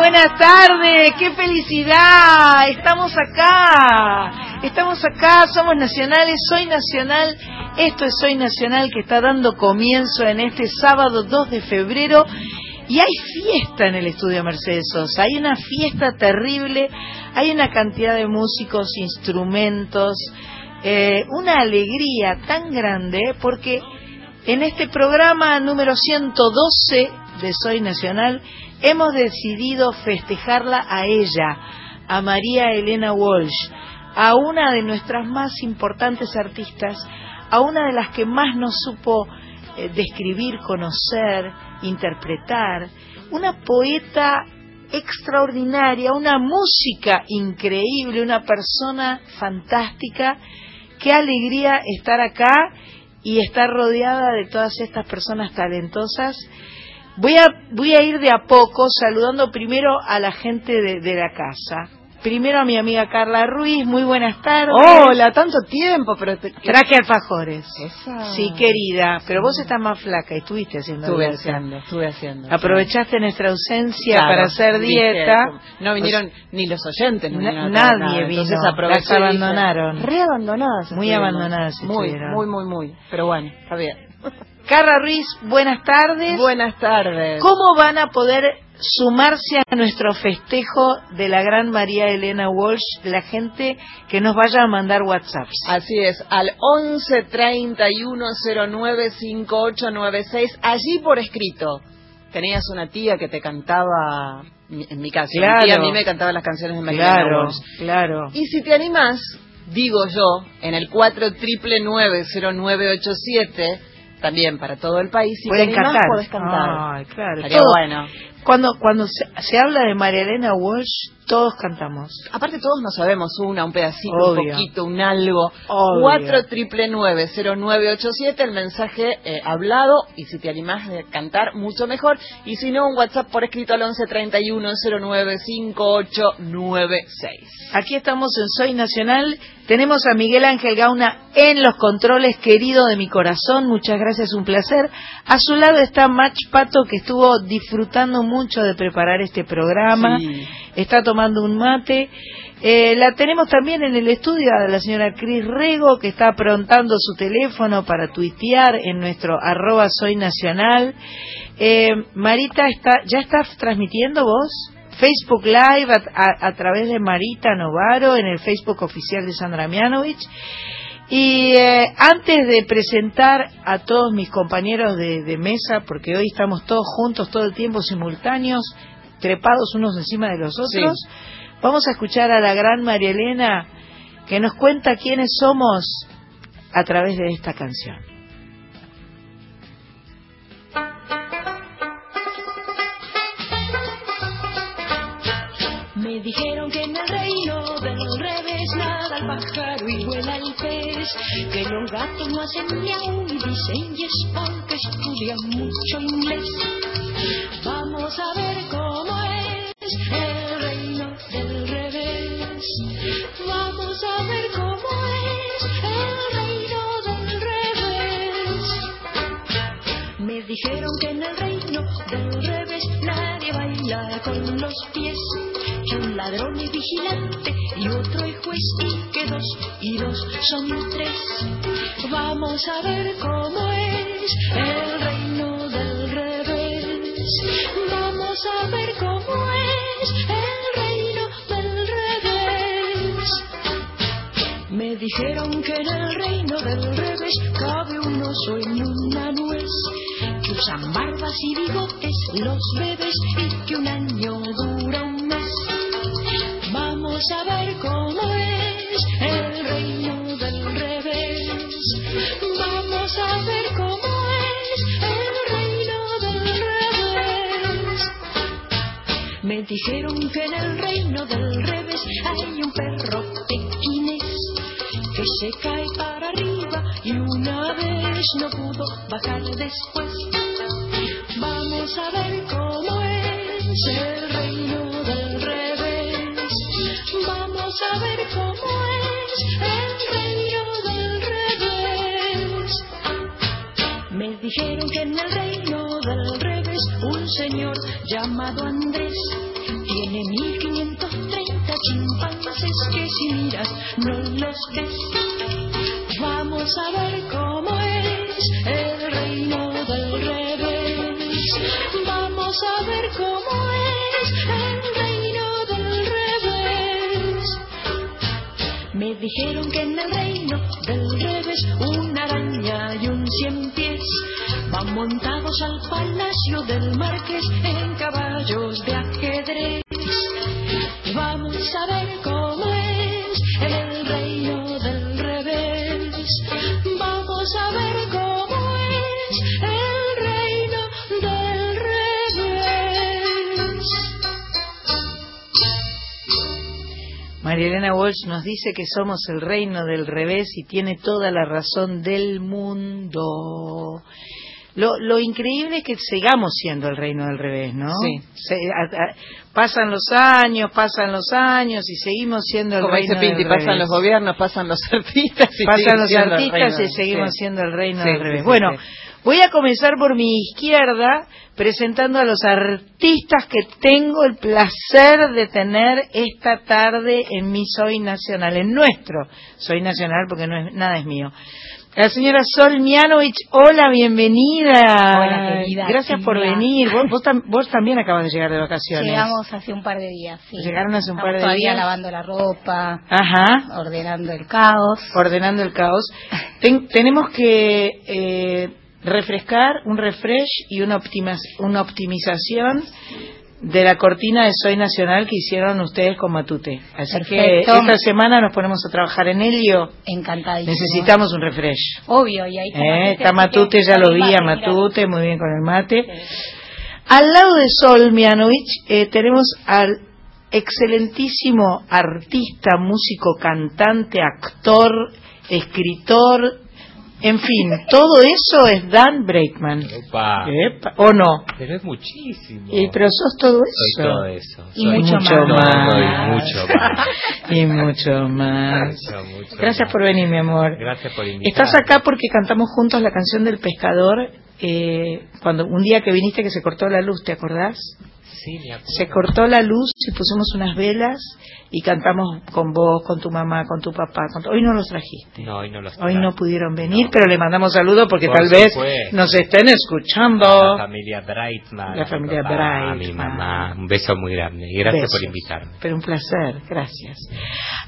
buenas, tardes. Qué felicidad. Estamos acá. Estamos acá, somos nacionales, soy nacional. Esto es Soy Nacional que está dando comienzo en este sábado 2 de febrero. Y hay fiesta en el estudio Mercedes Sosa, hay una fiesta terrible, hay una cantidad de músicos, instrumentos, eh, una alegría tan grande porque en este programa número 112 de Soy Nacional hemos decidido festejarla a ella, a María Elena Walsh, a una de nuestras más importantes artistas, a una de las que más nos supo eh, describir, conocer, interpretar, una poeta extraordinaria, una música increíble, una persona fantástica. Qué alegría estar acá y estar rodeada de todas estas personas talentosas. Voy a, voy a ir de a poco saludando primero a la gente de, de la casa. Primero a mi amiga Carla Ruiz, muy buenas tardes. Hola, tanto tiempo, pero... Te... Traje alfajores. Esa. Sí, querida, pero vos estás más flaca y estuviste haciendo Estuve dieta. haciendo, estuve haciendo. Aprovechaste nuestra ausencia Claro, para hacer dije, dieta. No vinieron ni los oyentes, no Na- nadie nada. vino, Entonces dije, abandonaron. Re abandonadas. Muy abandonadas Muy, muy, muy, muy. Pero bueno, está bien. Carla Ruiz, buenas tardes. Buenas tardes. ¿Cómo van a poder sumarse a nuestro festejo de la gran María Elena Walsh, la gente que nos vaya a mandar WhatsApps? Así es, al 11 31 09 5896, allí por escrito. Tenías una tía que te cantaba, en mi caso, Claro. mi tía a mí me cantaba las canciones de María Claro, Walsh. claro. Y si te animás, digo yo, en el 4 triple 0987, también para todo el país, si Pueden cantar. podés cantar. Ay, claro. Estaría Todo- bueno. Cuando, cuando se, se habla de María Elena Walsh, todos cantamos. Aparte todos nos sabemos una, un pedacito, Obvio. un poquito, un algo. 4 triple 0987, el mensaje eh, hablado y si te animás a cantar, mucho mejor. Y si no, un WhatsApp por escrito al 11 31 09 5896. Aquí estamos en Soy Nacional. Tenemos a Miguel Ángel Gauna en los controles, querido de mi corazón. Muchas gracias, un placer. A su lado está Mach Pato, que estuvo disfrutando mucho de preparar este programa. Sí. Está tomando un mate. Eh, la tenemos también en el estudio a la señora Cris Rego, que está aprontando su teléfono para tuitear en nuestro arroba Soy Nacional. Eh, Marita, está, ¿ya estás transmitiendo vos? Facebook Live a, a- a través de Marita Novaro en el Facebook oficial de Sandra Mianovich. Y eh, antes de presentar a todos mis compañeros de, de mesa, porque hoy estamos todos juntos todo el tiempo simultáneos, trepados unos encima de los otros, vamos a escuchar a la gran María Elena que nos cuenta quiénes somos a través de esta canción. Que los gatos no hacen miau y dicen yes porque estudian mucho inglés. Vamos a ver cómo es el reino del revés. Vamos a ver cómo es el reino del revés. Me dijeron que en el reino del revés nadie baila con los pies, un ladrón es vigilante y otro es juez y que dos y dos son tres. Vamos a ver cómo es el reino del revés. Vamos a ver cómo es el reino del revés. Me dijeron que en el reino del revés cabe un oso en una nuez, que usan barbas y bigotes los bebés y que un año dura. Vamos a ver cómo es el reino del revés. Vamos a ver cómo es el reino del revés. Me dijeron que en el reino del revés hay un perro pequinés que se cae para arriba y una vez no pudo bajar después. Vamos a ver cómo es el Ver cómo es el reino del revés. Me dijeron que en el reino del revés un señor llamado Andrés dijeron que en el reino del revés una araña y un cien pies van montados al palacio del marqués Elena Walsh nos dice que somos el reino del revés y tiene toda la razón del mundo. Lo, lo increíble es que sigamos siendo el reino del revés, ¿no? Sí. Se- a- a- pasan los años, pasan los años y seguimos siendo el Como reino dice Pinti, del pasan revés. los gobiernos, pasan los artistas y pasan los artistas y seguimos Sí. siendo el reino Sí, del revés. sí, bueno. Voy a comenzar por mi izquierda presentando a los artistas que tengo el placer de tener esta tarde en mi Soy Nacional, en nuestro Soy Nacional porque no es, nada es mío. La señora Sol Mianovich, hola, bienvenida. Hola, querida, Gracias por venir. Vos, vos, tam- vos también acabas de llegar de vacaciones. Llegamos hace un par de días, sí. Llegaron hace un Estamos par de todavía días. lavando la ropa, Ajá. ordenando el caos. ordenando el caos. Ten- tenemos que eh, refrescar, un refresh y una, una optimización de la cortina de Soy Nacional que hicieron ustedes con Matute. Así que Perfecto. esta semana nos ponemos a trabajar en ello. Encantadísimo. Necesitamos un refresh. Obvio, y ahí Eh, está Matute, que ya lo vi a mate, mira. Matute, muy bien con el mate. Al lado de Sol Mianovich eh, tenemos al excelentísimo artista, músico, cantante, actor, escritor, en fin, todo eso es Dan Breitman. Opa. Epa, ¿O no? Pero es muchísimo. Y, pero sos todo Soy eso. todo eso. Y Soy mucho más. soy mucho más. y mucho más. Mucho, mucho Gracias más. por venir, mi amor. Gracias por invitarme. Estás acá porque cantamos juntos la canción del pescador. eh, cuando un día que viniste que se cortó la luz, ¿te acordás? Sí. Se cortó la luz y pusimos unas velas y cantamos con vos, con tu mamá, con tu papá. Con tu- Hoy no los trajiste. No, hoy no los Hoy no pudieron venir, No. pero le mandamos saludos porque Por tal vez nos estén escuchando. La familia Breitman. La a mi familia papá, mi mamá. Un beso muy grande. Y gracias Besos. por invitarme. Pero un placer, gracias.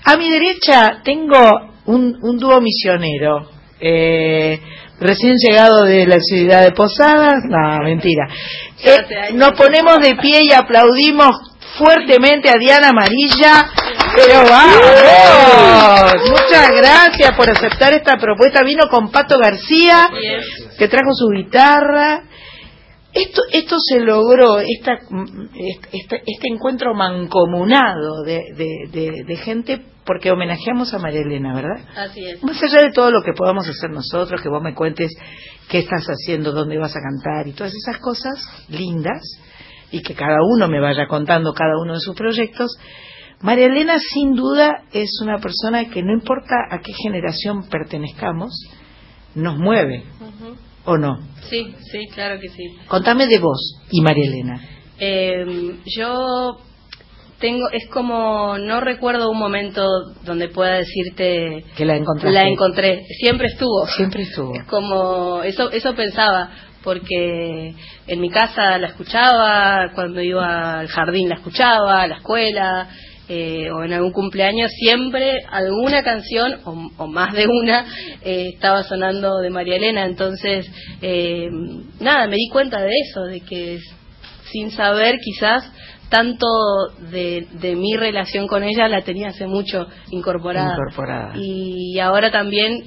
A mi derecha tengo un, un dúo misionero. eh, recién llegado de la ciudad de Posadas. No, mentira. Eh, nos ponemos de pie y aplaudimos fuertemente a Diana Amarilla. Pero vamos, muchas gracias por aceptar esta propuesta. Vino con Pato García, que trajo su guitarra. Esto, esto se logró, esta, este, este encuentro mancomunado de, de- de- de gente, porque homenajeamos a María Elena, ¿verdad? Así es. Más allá de todo lo que podamos hacer nosotros, que vos me cuentes qué estás haciendo, dónde vas a cantar y todas esas cosas lindas, y que cada uno me vaya contando cada uno de sus proyectos, María Elena sin duda es una persona que no importa a qué generación pertenezcamos, nos mueve, ¿o no? Sí, sí, claro que sí. Contame de vos y María Elena. Eh, yo tengo, es como, no recuerdo un momento donde pueda decirte, Que la encontraste. la encontré, siempre estuvo. Siempre estuvo. Es como, eso, eso pensaba, porque en mi casa la escuchaba, cuando iba al jardín la escuchaba, a la escuela, eh, o en algún cumpleaños, siempre alguna canción, o, o más de una, eh, estaba sonando de María Elena. Entonces, eh, nada, me di cuenta de eso, de que sin saber quizás tanto de, de mi relación con ella la tenía hace mucho incorporada. Incorporada. Y ahora también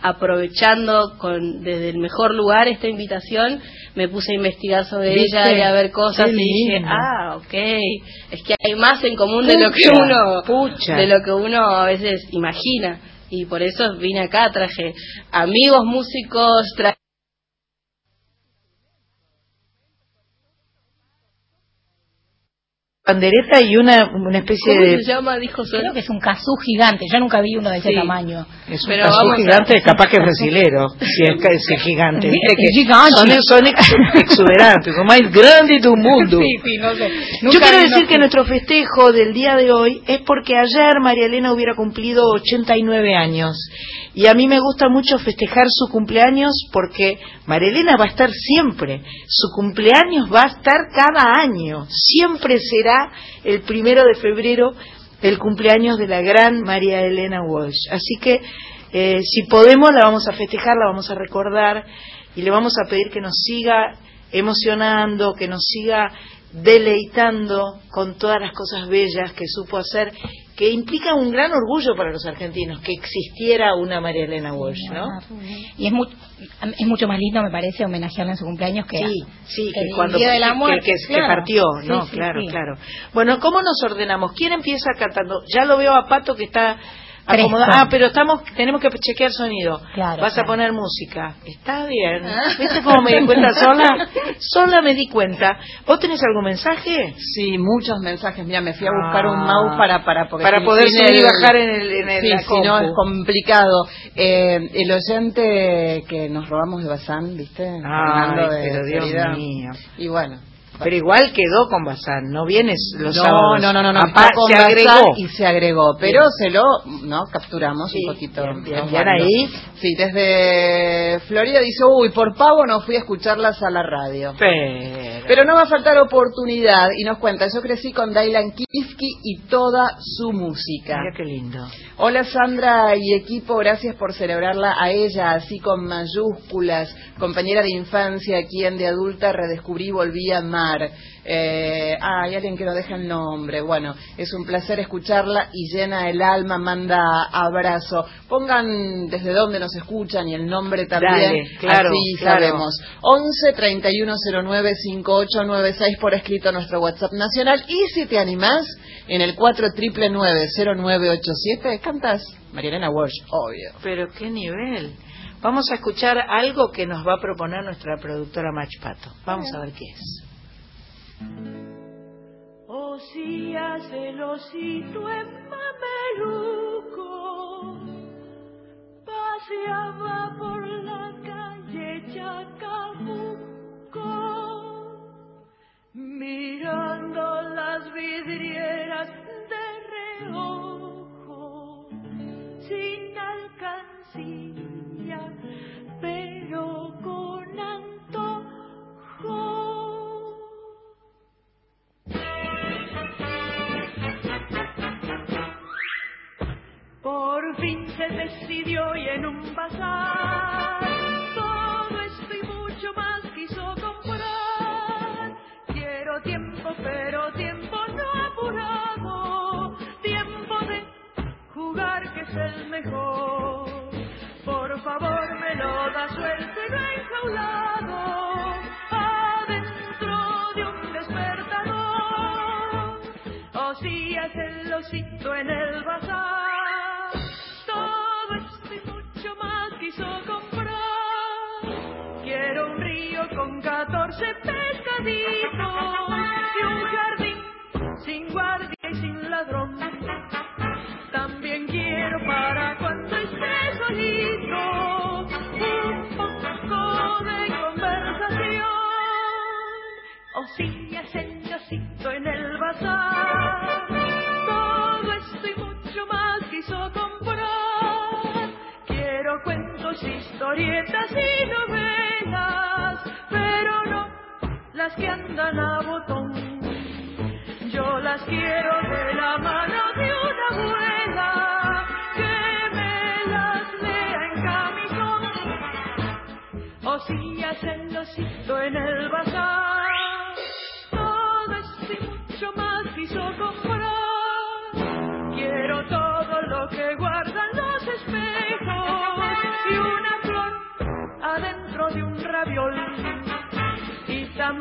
aprovechando con desde el mejor lugar esta invitación, me puse a investigar sobre ¿Viste? ella y a ver cosas y dije, ah, ok, es que hay más en común de lo que uno pucha. de lo que uno a veces imagina y por eso vine acá, traje amigos músicos, traje pandereta y una, una especie ¿Cómo de... se llama? Dijo Sol. Creo que es un kazoo gigante. Yo nunca vi uno de ese Sí. tamaño. Es un Pero caso vamos a- gigante, capaz que es brasilero, si es, que es gigante. Que Es gigante. son, son ex- exuberantes, lo más grande del mundo. Sí, sí, no sé. Yo quiero decir que nuestro festejo del día de hoy es porque ayer María Elena hubiera cumplido 89 años. Y a mí me gusta mucho festejar su cumpleaños porque María Elena va a estar siempre. Su cumpleaños va a estar cada año. Siempre será el primero de febrero el cumpleaños de la gran María Elena Walsh. Así que eh, si podemos la vamos a festejar, la vamos a recordar y le vamos a pedir que nos siga emocionando, que nos siga deleitando con todas las cosas bellas que supo hacer, que implica un gran orgullo para los argentinos que existiera una María Elena Walsh, ¿no? Y es, mu- es mucho más lindo, me parece, homenajearla en su cumpleaños que Sí, sí, que, el cuando día de la que- muerte, que, que claro. partió, Sí, no, sí, claro, sí. claro. Bueno, ¿cómo nos ordenamos? ¿Quién empieza cantando? Ya lo veo a Pato que está Ah, pero estamos, tenemos que chequear sonido. Claro, Vas a poner música. Está bien. ¿Viste cómo me di cuenta sola? Sola me di cuenta. ¿Vos tenés algún mensaje? Sí, muchos mensajes. Mira, me fui a buscar Ah. un mouse para para porque Para poder subir y bajar en el, en el Sí, si no es complicado. Eh, el oyente que nos robamos de Bazán, ¿viste? De pero Dios Florida. mío. Y bueno. Pero igual quedó con Bazán, no vienes los no, sábados. no, no, no, no, Apá- está con se agregó. y se agregó, pero se lo, no, capturamos Sí, un poquito. bien, bien, ahí. Sí, desde Florida dice, uy, por pavo no fui a escucharlas a la radio. Pero, Pero no va a faltar oportunidad y nos cuenta, yo crecí con Dailan Kiski y toda su música. mira qué lindo. Hola Sandra y equipo, gracias por celebrarla a ella, así con mayúsculas, compañera de infancia, quien de adulta redescubrí volví a amar. Eh, ah, hay alguien que no deja el nombre. Bueno, es un placer escucharla y llena el alma, manda abrazo. Pongan desde dónde nos escuchan y el nombre también. Dale, claro, así claro. sabemos. 11 3109 5896 por escrito a nuestro WhatsApp nacional. Y si te animás, en el 49990987 cantas Marielena Walsh, obvio. Pero qué nivel. Vamos a escuchar algo que nos va a proponer nuestra productora Mach Pato. Vamos a ver qué es. Osías el osito en mameluco paseaba por la calle Chacabuco mirando las vidrieras de reojo sin alcancía pero con antojo Por fin se decidió y en un bazar todo esto y mucho más quiso comprar. Quiero tiempo, pero tiempo no apurado, tiempo de jugar que es el mejor. Por favor me lo da suelto y no enjaulado, adentro de un despertador. Osías el osito en el bazar. Con 14 pescaditos y un jardín sin guardia y sin ladrón. También quiero para cuando esté solito un poco de conversación. Osías el osito en el bazar. Todo esto y mucho más quiso comprar. Quiero cuentos, historietas y novelas, que andan a botón. Yo las quiero de la mano de una abuela que me las lea en camisón. Osías el osito en el bazar. Todo esto y mucho más quiso comprar. Quiero todo lo que guardan los espejos y una flor adentro de un raviol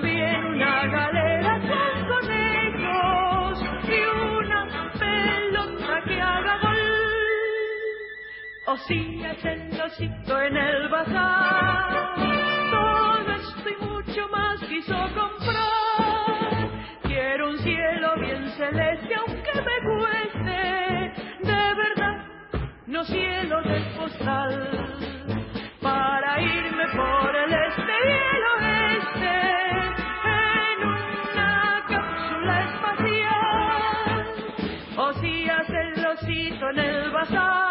también una galera con conejos y una pelota que haga gol. Osillas en osito en el bazar, todo esto y mucho más quiso comprar. Quiero un cielo bien celeste aunque me cueste, de verdad, no cielo de postal. casa.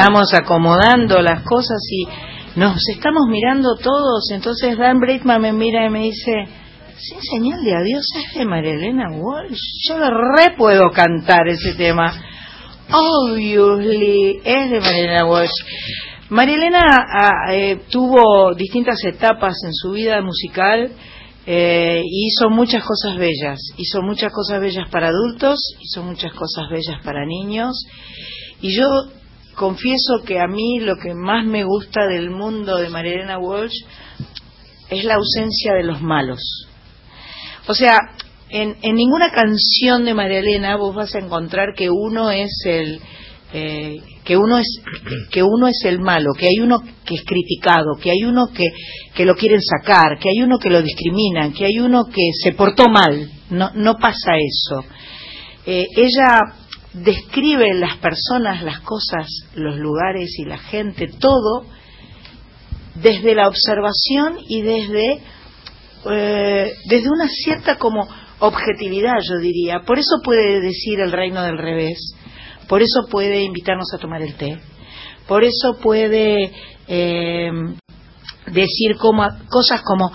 Estamos acomodando las cosas y nos estamos mirando todos. Entonces Dan Breitman me mira y me dice, sin señal de adiós es de María Elena Walsh. Yo re puedo cantar ese tema. Obviously, es de María Elena Walsh. María Elena ah, eh, tuvo distintas etapas en su vida musical eh, hizo muchas cosas bellas. Hizo muchas cosas bellas para adultos, hizo muchas cosas bellas para niños. Y yo confieso que a mí lo que más me gusta del mundo de María Elena Walsh es la ausencia de los malos. O sea, en, ninguna canción de María Elena vos vas a encontrar que uno es el eh, que uno es que uno es el malo, que hay uno que es criticado, que hay uno que, que lo quieren sacar, que hay uno que lo discriminan, que hay uno que se portó mal. No, no pasa eso. Eh, ella describe las personas, las cosas, los lugares y la gente, todo desde la observación y desde eh, desde una cierta como objetividad, yo diría. Por eso puede decir el reino del revés, por eso puede invitarnos a tomar el té, por eso puede eh, decir como, cosas como,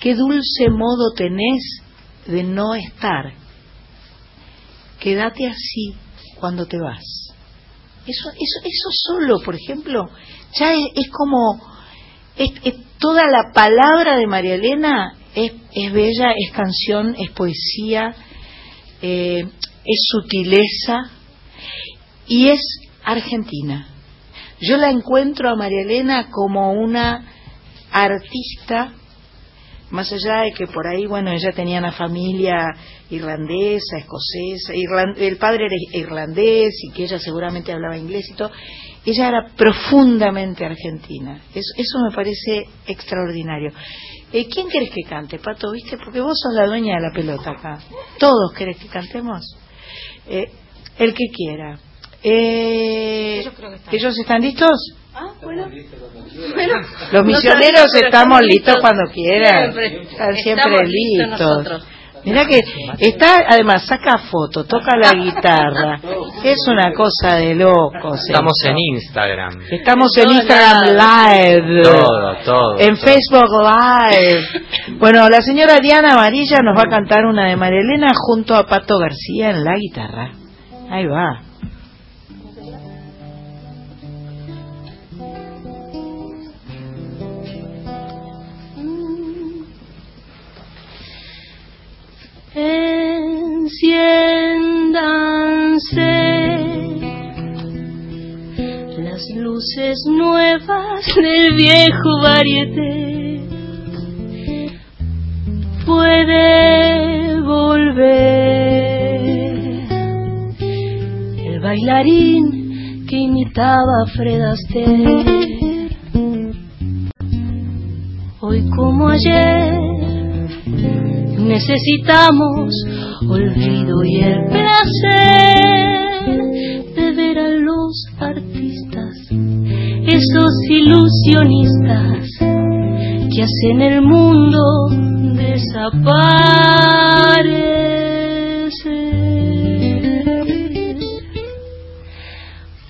qué dulce modo tenés de no estar, quédate así cuando te vas. Eso, eso, eso solo, por ejemplo, ya es, es como, es, es- toda la palabra de María Elena es, es bella, es canción, es poesía, eh, es sutileza y es argentina. Yo la encuentro a María Elena como una artista, más allá de que por ahí, bueno, ella tenía una familia irlandesa, escocesa, irlan- el padre era irlandés y que ella seguramente hablaba inglés y todo, ella era profundamente argentina. Eso, eso me parece extraordinario. Eh, ¿Quién querés que cante, Pato? ¿Viste? Porque vos sos la dueña de la pelota acá. ¿Todos querés que cantemos? Eh, el que quiera. Eh, Ellos creo que están. ¿Ellos están listos? Ah, bueno. Los No misioneros estamos listos listos. cuando quieran. Siempre. Están siempre Estamos listos listos. Mira que está, además, saca foto, toca la guitarra. Es una cosa de locos. Estamos en Instagram. Estamos en Todo Instagram Live. Todo, todo. En todo. Facebook Live. Bueno, la señora Diana Amarilla nos va a cantar una de María Elena junto a Pato García en la guitarra. Ahí va. Enciéndanse las luces nuevas del viejo varieté. Puede volver el bailarín que imitaba a Fred Astaire. Hoy como ayer necesitamos olvido y el placer de ver a los artistas, esos ilusionistas que hacen el mundo desaparecer.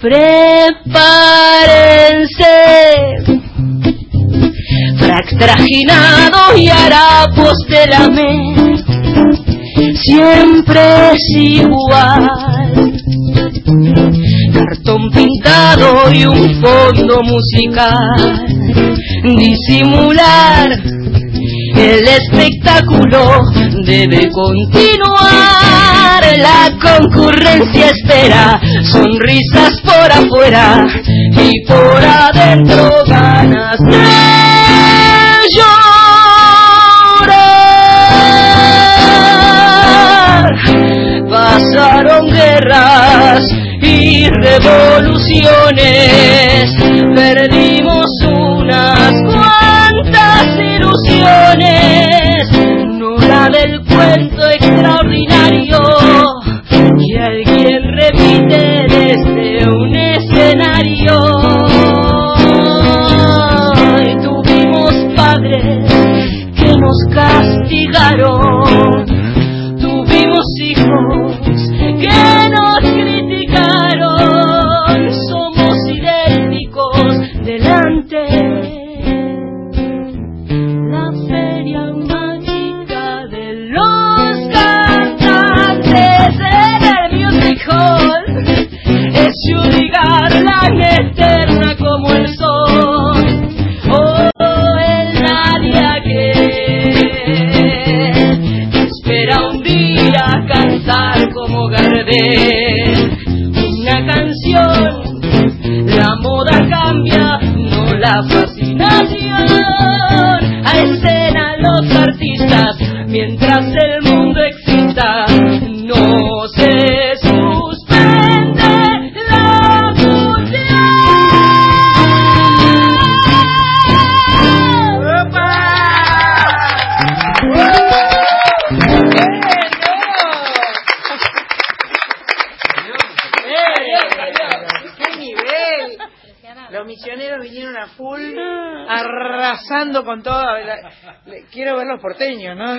Prepárense frac trajinado y la mente siempre es igual. Cartón pintado y un fondo musical disimular el espectáculo debe continuar. La concurrencia espera sonrisas por afuera y por adentro ganas llorar. Pasaron guerras y revoluciones. Perdimos unas cuantas ilusiones. No la del cuento extraordinario Judy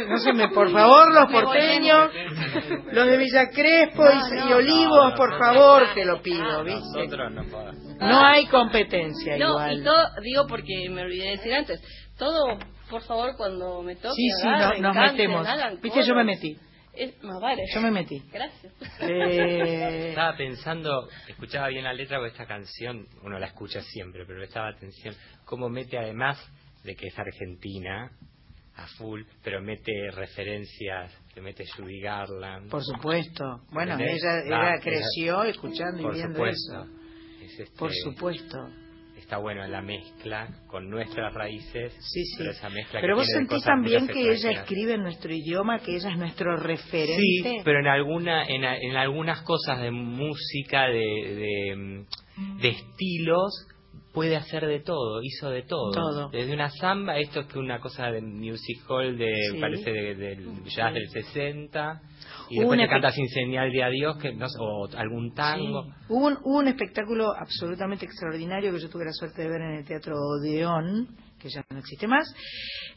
porteños, ¿no? No sé, me- por favor, los porteños, los de Villa Crespo y, y Olivos, por favor, te lo pido, ¿viste? No. No hay competencia No, igual. y todo, digo porque me olvidé de decir antes, todo, por favor, cuando me toque, Sí, sí, no- nos canten, metemos. hagan Viste, yo me metí. Es más vale. Yo me metí. Gracias. Eh, Estaba pensando, escuchaba bien la letra de esta canción, uno la escucha siempre, pero prestaba atención, cómo mete además de que es argentina, a full, pero mete referencias, le mete Judy Garland. por supuesto. Bueno, ¿Entendés? ella, Ah, ella creció escuchando y viendo supuesto. eso. Es este- Por supuesto. Está bueno la mezcla con nuestras raíces, Sí, sí. pero esa mezcla Pero que vos sentís también que ella escribe en nuestro idioma, que ella es nuestro referente. Sí, pero en alguna, en, en algunas cosas de música, de, de, de estilos, puede hacer de todo, hizo de todo. Todo. Desde una samba, esto es que una cosa de music hall, de, Sí. parece de- del jazz del 60, y después te canta sin señal de adiós, que no sé, o algún tango. Sí. Hubo un, hubo un espectáculo absolutamente extraordinario que yo tuve la suerte de ver en el Teatro Odeón, que ya no existe más,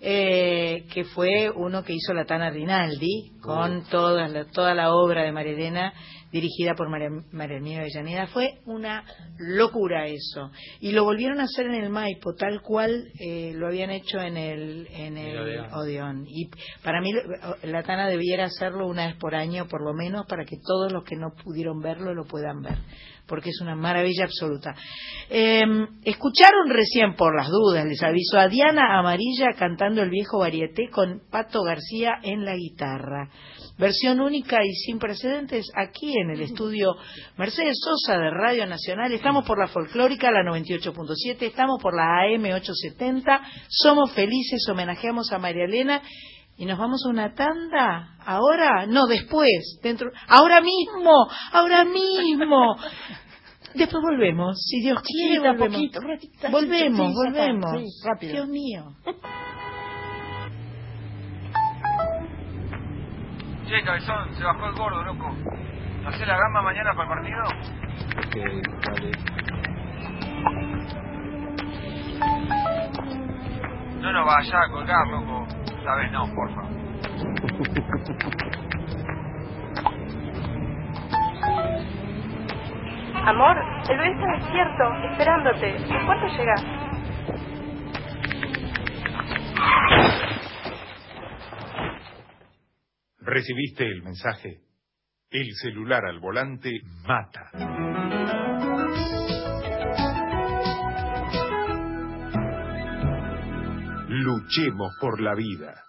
eh, que fue uno que hizo la Tana Rinaldi, con toda la, toda la obra de María Elena, dirigida por María, María Hermina Avellaneda. Fue una locura eso. Y lo volvieron a hacer en el Maipo, tal cual eh, lo habían hecho en el, en El el Odeón. Y para mí la Tana debiera hacerlo una vez por año, por lo menos, para que todos los que no pudieron verlo lo puedan ver, porque es una maravilla absoluta. Eh, escucharon recién, por las dudas, les aviso, a Diana Amarilla cantando el viejo varieté con Pato García en la guitarra. Versión única y sin precedentes aquí en el estudio Mercedes Sosa de Radio Nacional. Estamos por la folclórica, la 98.7, estamos por la AM 870. Somos felices, homenajeamos a María Elena y nos vamos a una tanda. ¿Ahora? No, después. Dentro. Ahora mismo, ahora mismo. Después volvemos, si Dios quiere, volvemos. poquito, ratita, volvemos, volvemos. sí, rápido. Dios mío. Che, cabezón, se bajó el gordo, loco. ¿Hacé la gamba mañana para el partido? No nos vaya a colgar, loco. Esta vez no, porfa. Amor, el bebé está despierto, esperándote. ¿En cuánto llegas? Recibiste el mensaje. El celular al volante mata. Luchemos por la vida.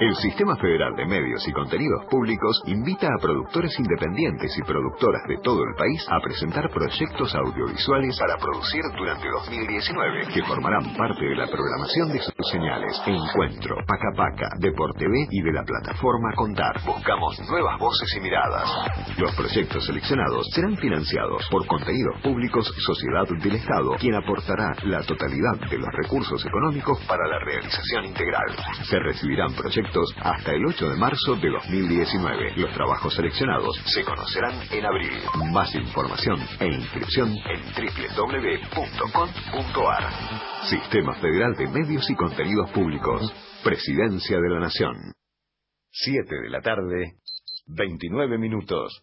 El Sistema Federal de Medios y Contenidos Públicos invita a productores independientes y productoras de todo el país a presentar proyectos audiovisuales para producir durante 2019 que formarán parte de la programación de sus señales Encuentro, Paca Paca, Deport TV y de la plataforma Contar. Buscamos nuevas voces y miradas. Los proyectos seleccionados serán financiados por Contenidos Públicos Sociedad del Estado, quien aportará la totalidad de los recursos económicos para la realización integral. Se recibirán proyectos hasta el 8 de marzo de 2019. Los trabajos seleccionados se conocerán en abril. Más información e inscripción en www.com.ar. Sistema Federal de Medios y Contenidos Públicos. Presidencia de la Nación. 7 de la tarde, 29 minutos.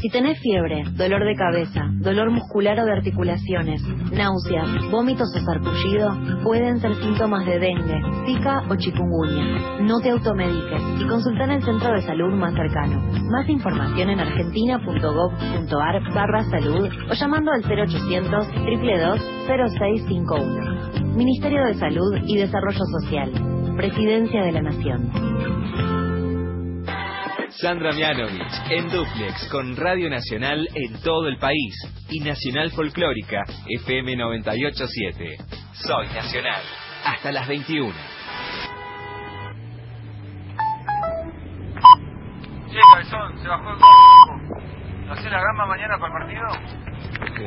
Si tenés fiebre, dolor de cabeza, dolor muscular o de articulaciones, náuseas, vómitos o sarpullido, pueden ser síntomas de dengue, zika o chikungunya. No te automediques y consulta en el centro de salud más cercano. Más información en argentina.gov.ar barra salud o llamando al 0800 322 0651. Ministerio de Salud y Desarrollo Social. Presidencia de la Nación. Sandra Mianovich en Duplex con Radio Nacional en todo el país y Nacional Folclórica FM 987. Soy Nacional. Hasta las 21. Che, cabezón, se bajó el gordo. ¿Hacé la gamba mañana para el partido? Ok,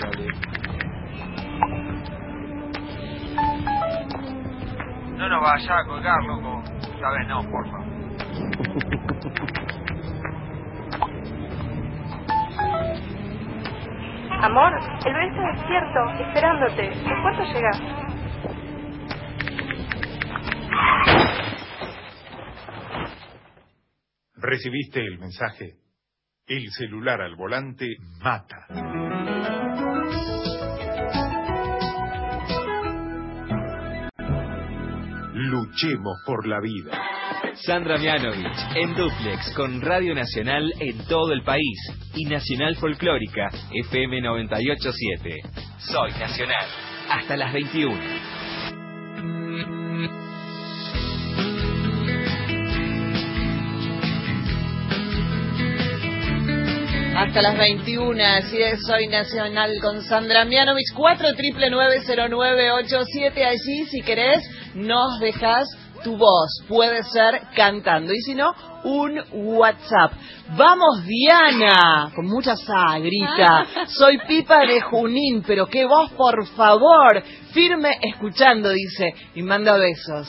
dale. No nos vayas a colgar, loco. Esta vez no, porfa. Amor, el bebé está despierto, esperándote. ¿En cuánto llegas? Recibiste el mensaje. El celular al volante mata. Luchemos por la vida. Sandra Mianovich en Duplex con Radio Nacional en todo el país y Nacional Folclórica FM 987. Soy Nacional. Hasta las 21. Hasta las 21, así es, soy Nacional con Sandra Mianovich, 4 triple 90987, allí si querés nos dejas tu voz, puede ser cantando, y si no, un WhatsApp. Vamos Diana, con mucha sagrita, soy Pipa de Junín, pero qué voz por favor, firme escuchando, dice, y manda besos.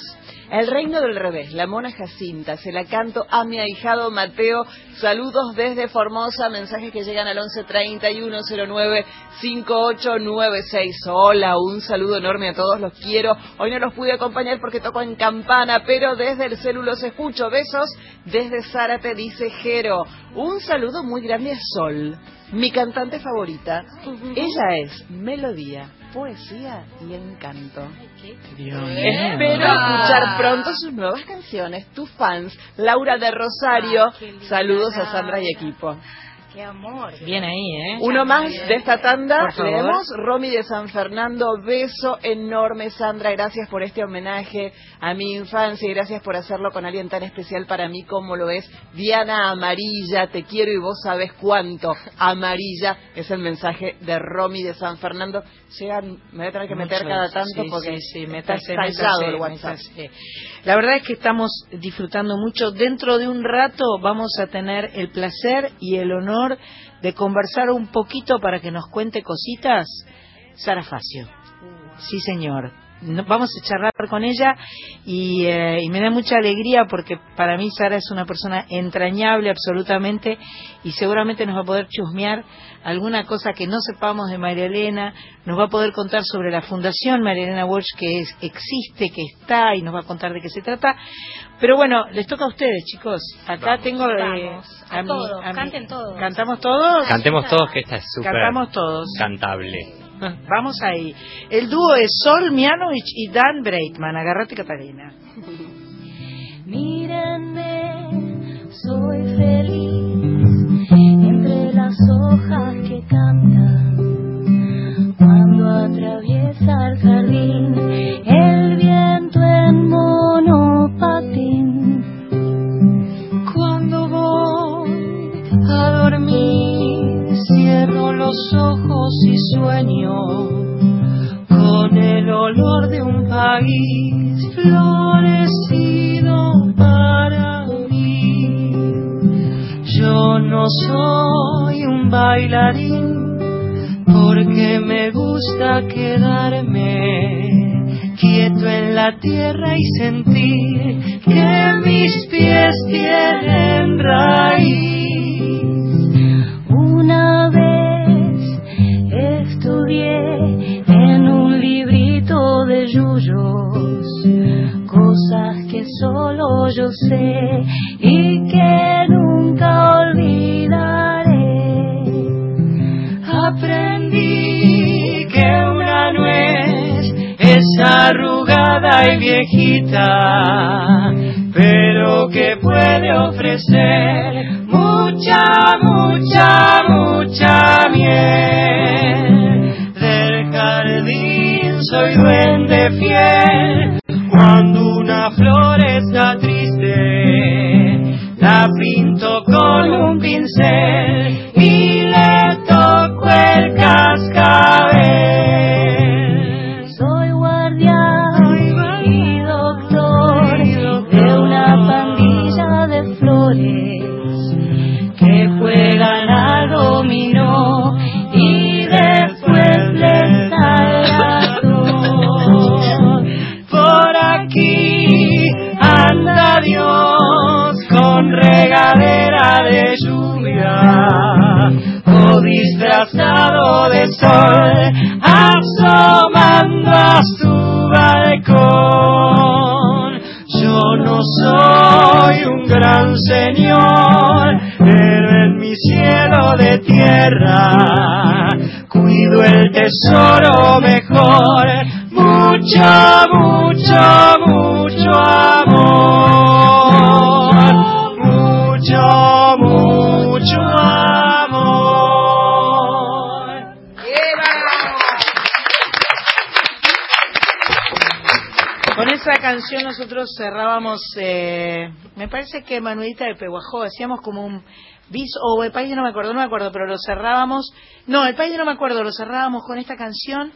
El reino del revés, la mona Jacinta, se la canto a mi ahijado Mateo. Saludos desde Formosa, mensajes que llegan al 11 3109 5896. Hola, un saludo enorme a todos, los quiero. Hoy no los pude acompañar porque toco en campana, pero desde el celu los escucho. Besos desde Zárate, dice Jero. Un saludo muy grande a Sol, mi cantante favorita. Ella es melodía, poesía y encanto. Espero escuchar pronto sus nuevas canciones. Tus fans, Laura de Rosario. Saludos a Sandra y equipo. Qué amor. Bien ahí, ¿eh? Uno más de esta tanda. Leemos Romy de San Fernando. Beso enorme, Sandra. Gracias por este homenaje a mi infancia y gracias por hacerlo con alguien tan especial para mí como lo es Diana Amarilla. Te quiero y vos sabés cuánto. Amarilla es el mensaje de Romy de San Fernando. Llegan, me voy a tener que meter cada tanto sí, porque sí, sí, está métase, el WhatsApp. métase. La verdad es que estamos disfrutando mucho. Dentro de un rato vamos a tener el placer y el honor de conversar un poquito para que nos cuente cositas. Sara Facio. Sí, señor. Vamos a charlar con ella y, eh, y me da mucha alegría porque para mí Sara es una persona entrañable absolutamente y seguramente nos va a poder chusmear alguna cosa que no sepamos de María Elena, nos va a poder contar sobre la Fundación María Elena Walsh que es- existe, que está y nos va a contar de qué se trata. Pero bueno, les toca a ustedes, chicos. Acá tengo eh, Vamos, a mi- todos, canten todos. ¿Cantamos todos? Cantemos todos que esta es súper Cantamos todos. cantable. Vamos ahí. El dúo es Sol Mianovich y Dan Breitman. Agarrate, Catalina. Mírenme, soy feliz entre las hojas que cantan. Cuando atraviesa el jardín el viento en Cuando voy a dormir, cierro los ojos y sueño con el olor de un país florecido para mí. Yo no soy un bailarín porque me gusta quedarme quieto en la tierra y sentir que mis pies tienen raíz. Una vez estudié en un librito de yuyos cosas que solo yo sé y que nunca olvidaré. Aprendí arrugada y viejita, pero que puede ofrecer mucha, mucha, mucha miel. Del jardín soy duende fiel, cuando una flor está triste, la pinto con un pincel y regadera de lluvia o disfrazado de sol asomando a su balcón. Yo no soy un gran señor, pero en mi cielo de tierra cuido el tesoro mejor, mucho, mucho, mucho canción nosotros cerrábamos, eh, me parece que Manuelita de Peguajó, hacíamos como un bis, o el país no me acuerdo, no me acuerdo, pero lo cerrábamos, no, el país no me acuerdo, lo cerrábamos con esta canción.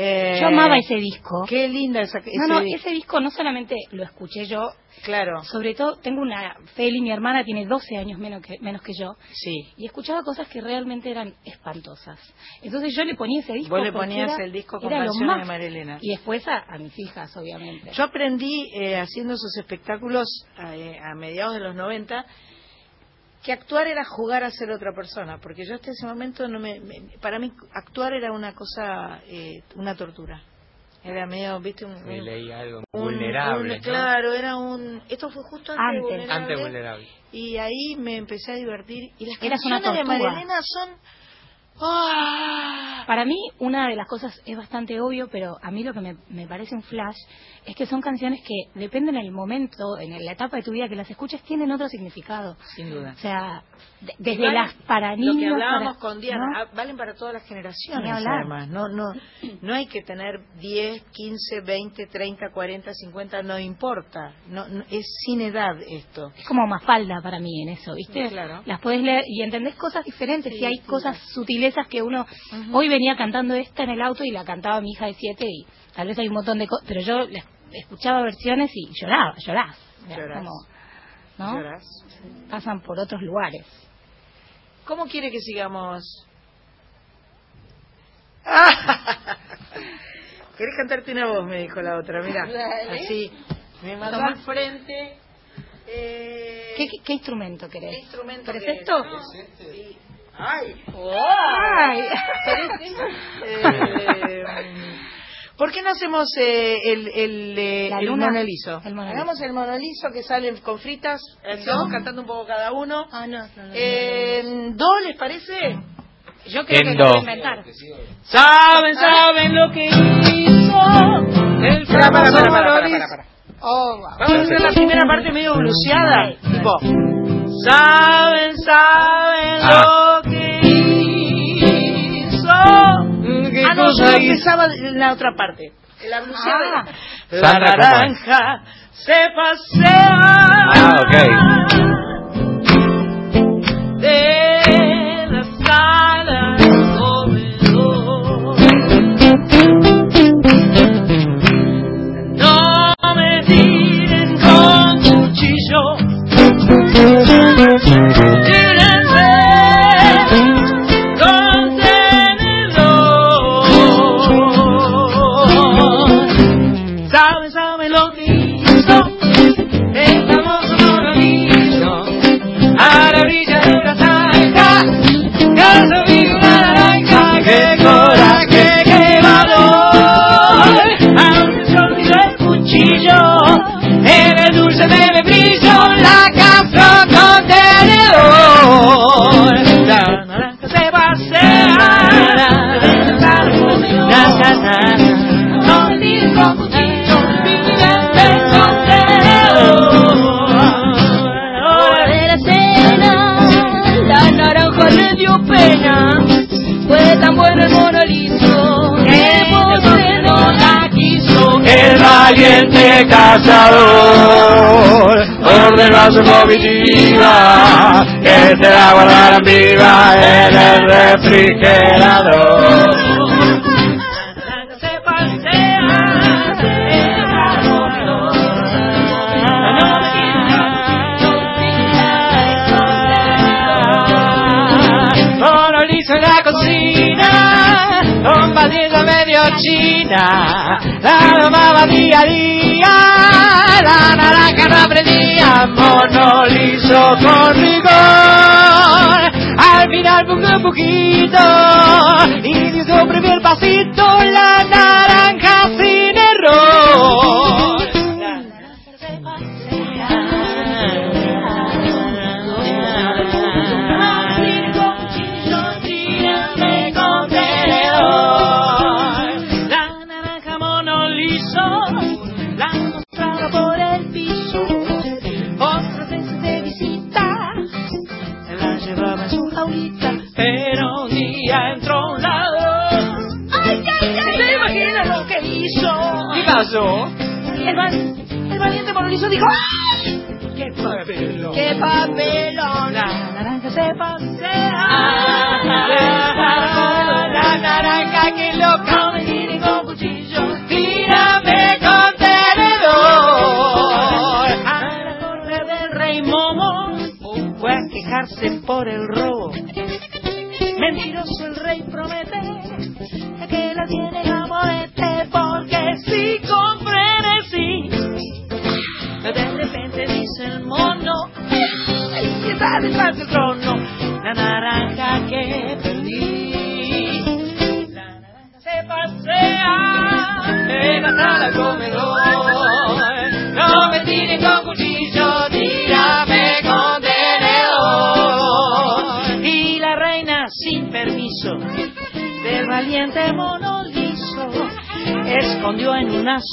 Eh, Yo amaba ese disco. Qué linda esa, ese No, no, disco. ese disco no solamente lo escuché yo, Claro. sobre todo tengo una, Feli, mi hermana, tiene 12 años menos que, menos que yo, Sí. y escuchaba cosas que realmente eran espantosas. Entonces yo le ponía ese disco. Vos le ponías era- el disco con canciones de Elena. Y después a, a mis hijas, obviamente. Yo aprendí eh, haciendo esos espectáculos eh, a mediados de los 90 que actuar era jugar a ser otra persona, porque yo hasta ese momento no me, me- para mí actuar era una cosa, eh, una tortura. Era medio, viste, un, Sí, un- leí algo un- vulnerable. un- ¿no? Claro, era un. Esto fue justo antes, Antes. vulnerable, Antes vulnerable. Y ahí me empecé a divertir. Y las Eras canciones de Elena son. ¡Ah! Para mí, una de las cosas es bastante obvio, pero a mí lo que me, me parece un flash es que son canciones que dependen del momento, en la etapa de tu vida que las escuches, tienen otro significado. Sin duda. O sea, de- desde Valen- las para niños. Lo que hablábamos para- con Diana, ¿no? ah, valen para todas las generaciones hablar. además. No, no, no hay que tener 10, 15, 20, 30, 40, 50, no importa. No, no- es sin edad esto. Es como mafalda para mí en eso, ¿viste? Claro. Las podés leer y entendés cosas diferentes. Sí, y hay sí, cosas sí. Sutilezas que uno. Hoy venía cantando esta en el auto y la cantaba mi hija de siete y tal vez hay un montón de cosas. Pero yo la- escuchaba versiones y lloraba, llorás. Llorás. como, ¿no? Llorás. Pasan por otros lugares. ¿Cómo quiere que sigamos? ¿Querés cantarte una voz? Me dijo la otra, mira. Así. Me mandó al frente. Eh, ¿Qué, qué, qué instrumento querés? ¿Qué instrumento ¿Pero es querés? esto? Sí. ¡Ay! ¡Ay! Eh, ¿Por qué no hacemos eh, el, el, eh, el monolizo. Hagamos el monolizo que salen con fritas, así ¿No? vamos cantando un poco cada uno. Ah, no, no, no. Eh, ¿Do les parece? Yo creo que En lo voy a do. inventar. Saben, saben lo que hizo el Para, para, para, para, para, para, para. Vamos a hacer la primera parte medio bluseada. Tipo, Saben, saben Ah. lo ah, no, yo hizo? empezaba en la otra parte. La bluseada. Ah. La naranja se pasea. Ah, ok. De cazador ordenó su comitiva que te la guardaran viva en el refrigerador. China, la domaba día a día, la naranja no aprendía, mono liso con rigor. Al final un poquito y dio su primer pasito, la liso dijo ¡Ay! ¡Qué papelón! ¡Qué papelón! La naranja se pasea. La naranja que loca. No me tiren con cuchillo. Tírame con tenedor. A la corte del rey Momo fue a quejarse por el robo.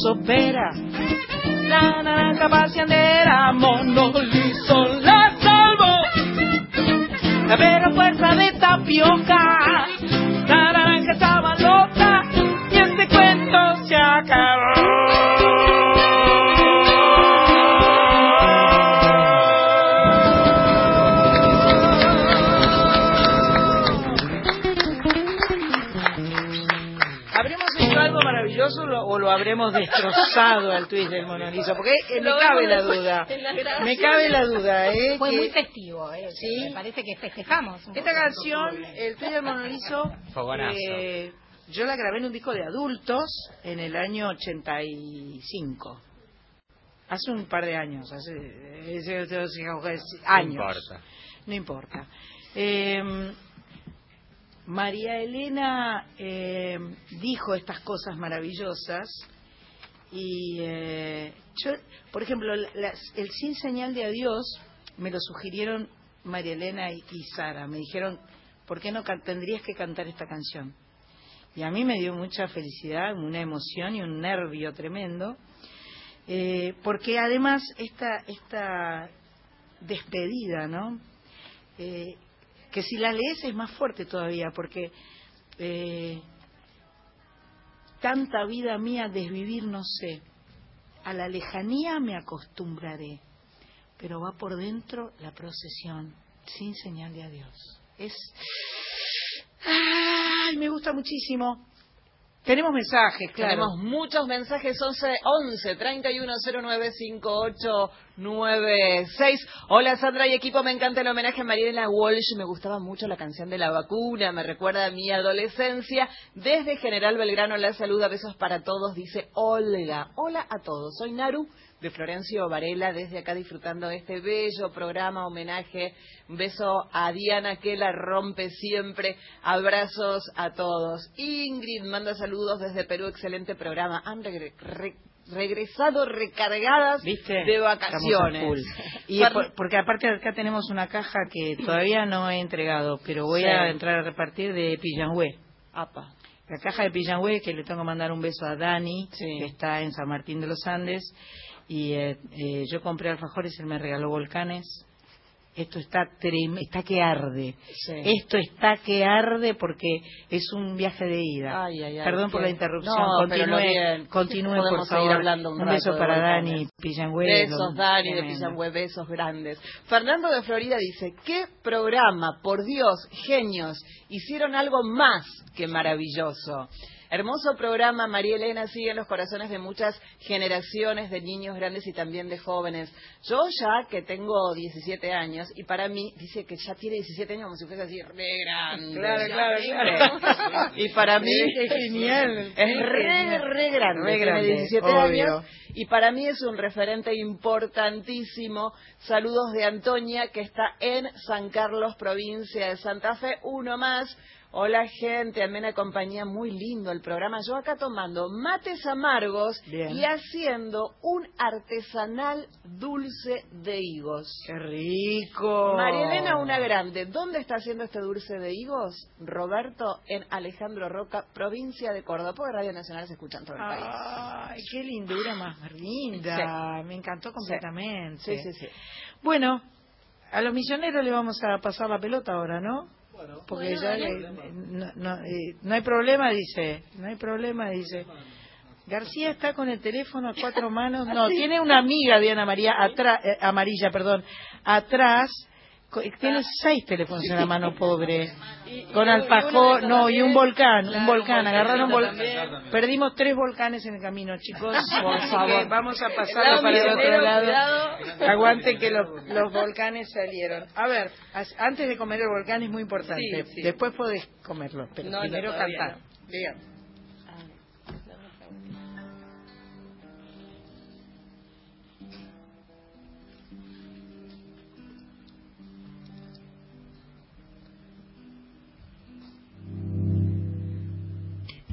Una al twist del monolizo? Porque eh, me cabe la duda. Me cabe la duda, ¿eh? Fue que muy festivo, ¿eh? Sí. Me parece que festejamos. Esta canción, el twist del Fogonazo. eh, yo la grabé en un disco de adultos en el año 85. Hace un par de años, hace eh, ese- ese- años. No importa. No importa. Eh, María Elena eh, dijo estas cosas maravillosas y eh, yo, por ejemplo, la- las- el sin señal de adiós me lo sugirieron María Elena y, Sara. Me dijeron, ¿por qué no tendrías que cantar esta canción? Y a mí me dio mucha felicidad, una emoción y un nervio tremendo, eh, porque además esta, esta despedida, ¿no? Eh, que si la lees es más fuerte todavía, porque eh, tanta vida mía desvivir no sé, a la lejanía me acostumbraré, pero va por dentro la procesión, sin señal de adiós. Es... ¡Ay! Me gusta muchísimo. Tenemos mensajes, claro. Tenemos muchos mensajes 11 11 3109 5896. Hola Sandra y equipo, me encanta el homenaje a Mariela Walsh. Me gustaba mucho la canción de la vacuna, me recuerda a mi adolescencia. Desde General Belgrano la saluda, besos para todos, dice Olga. Hola a todos, soy Naru de Florencio Varela, desde acá disfrutando de este bello programa, homenaje. Un beso a Diana que la rompe siempre. Abrazos a todos. Ingrid manda saludos desde Perú, excelente programa. Han regre- re- regresado recargadas ¿Viste? de vacaciones. Y por- porque aparte acá tenemos una caja que todavía no he entregado, pero voy Sí. a entrar a repartir de Pillanhue. Apa. La caja de Pillanhue, que le tengo que mandar un beso a Dani, que está en San Martín de los Andes. Y eh, eh, yo compré alfajores, él me regaló volcanes. esto está trem- está que arde. Sí. Esto está que arde porque es un viaje de ida. Ay, ay, ay, Perdón por la interrupción. No, continúe, bien. continúe por seguir favor. hablando un beso rato de para. Dani Pillangüe. Besos, Dani, de. Pillangüe, besos grandes. Fernando de Florida dice, ¿qué programa? Por Dios, genios, hicieron algo más que maravilloso. Hermoso programa, María Elena sigue en los corazones de muchas generaciones de niños grandes y también de jóvenes. Yo ya que tengo 17 años y para mí, dice que ya tiene 17 años como si fuese así re grande. Claro, claro, claro. Y para mí Es genial. Es re, re grande. Re tiene grande, 17 obvio. años y para mí es un referente importantísimo. Saludos de Antonia, que está en San Carlos, provincia de Santa Fe. Uno más. Hola gente, amena compañía, muy lindo el programa. Yo acá tomando mates amargos Bien. y haciendo un artesanal dulce de higos. ¡Qué rico! María Elena, una grande. ¿Dónde está haciendo este dulce de higos? Roberto, en Alejandro Roca, provincia de Córdoba. Radio Nacional se escucha en todo el país. Ay, qué lindura más linda. Me encantó completamente. Sí, sí, sí. Bueno, a los misioneros le vamos a pasar la pelota ahora, ¿no? Porque dale. le- no, no, no hay problema, dice. No hay problema, dice. García está con el teléfono a cuatro manos. No, tiene una amiga, Diana María, atrás, eh, amarilla, perdón, atrás. Tiene seis teléfonos en la mano, pobre. Con alfajor, no, y un volcán, un volcán. Agarraron vol- Perdimos tres volcanes en el camino, chicos. Por favor, vamos a lado para el otro lado. cuidado. Aguante que los, los volcanes salieron. A ver, antes de comer el volcán es muy importante. Sí, sí. Después podés comerlo, pero No, primero cantar. no.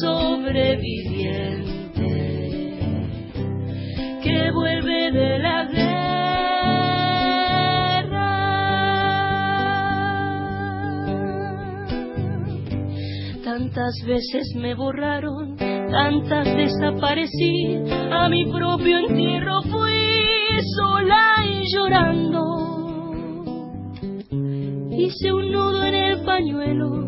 Sobreviviente que vuelve de la guerra. Tantas veces me borraron, tantas desaparecí, a mi propio entierro fui sola y llorando. Hice un nudo en el pañuelo,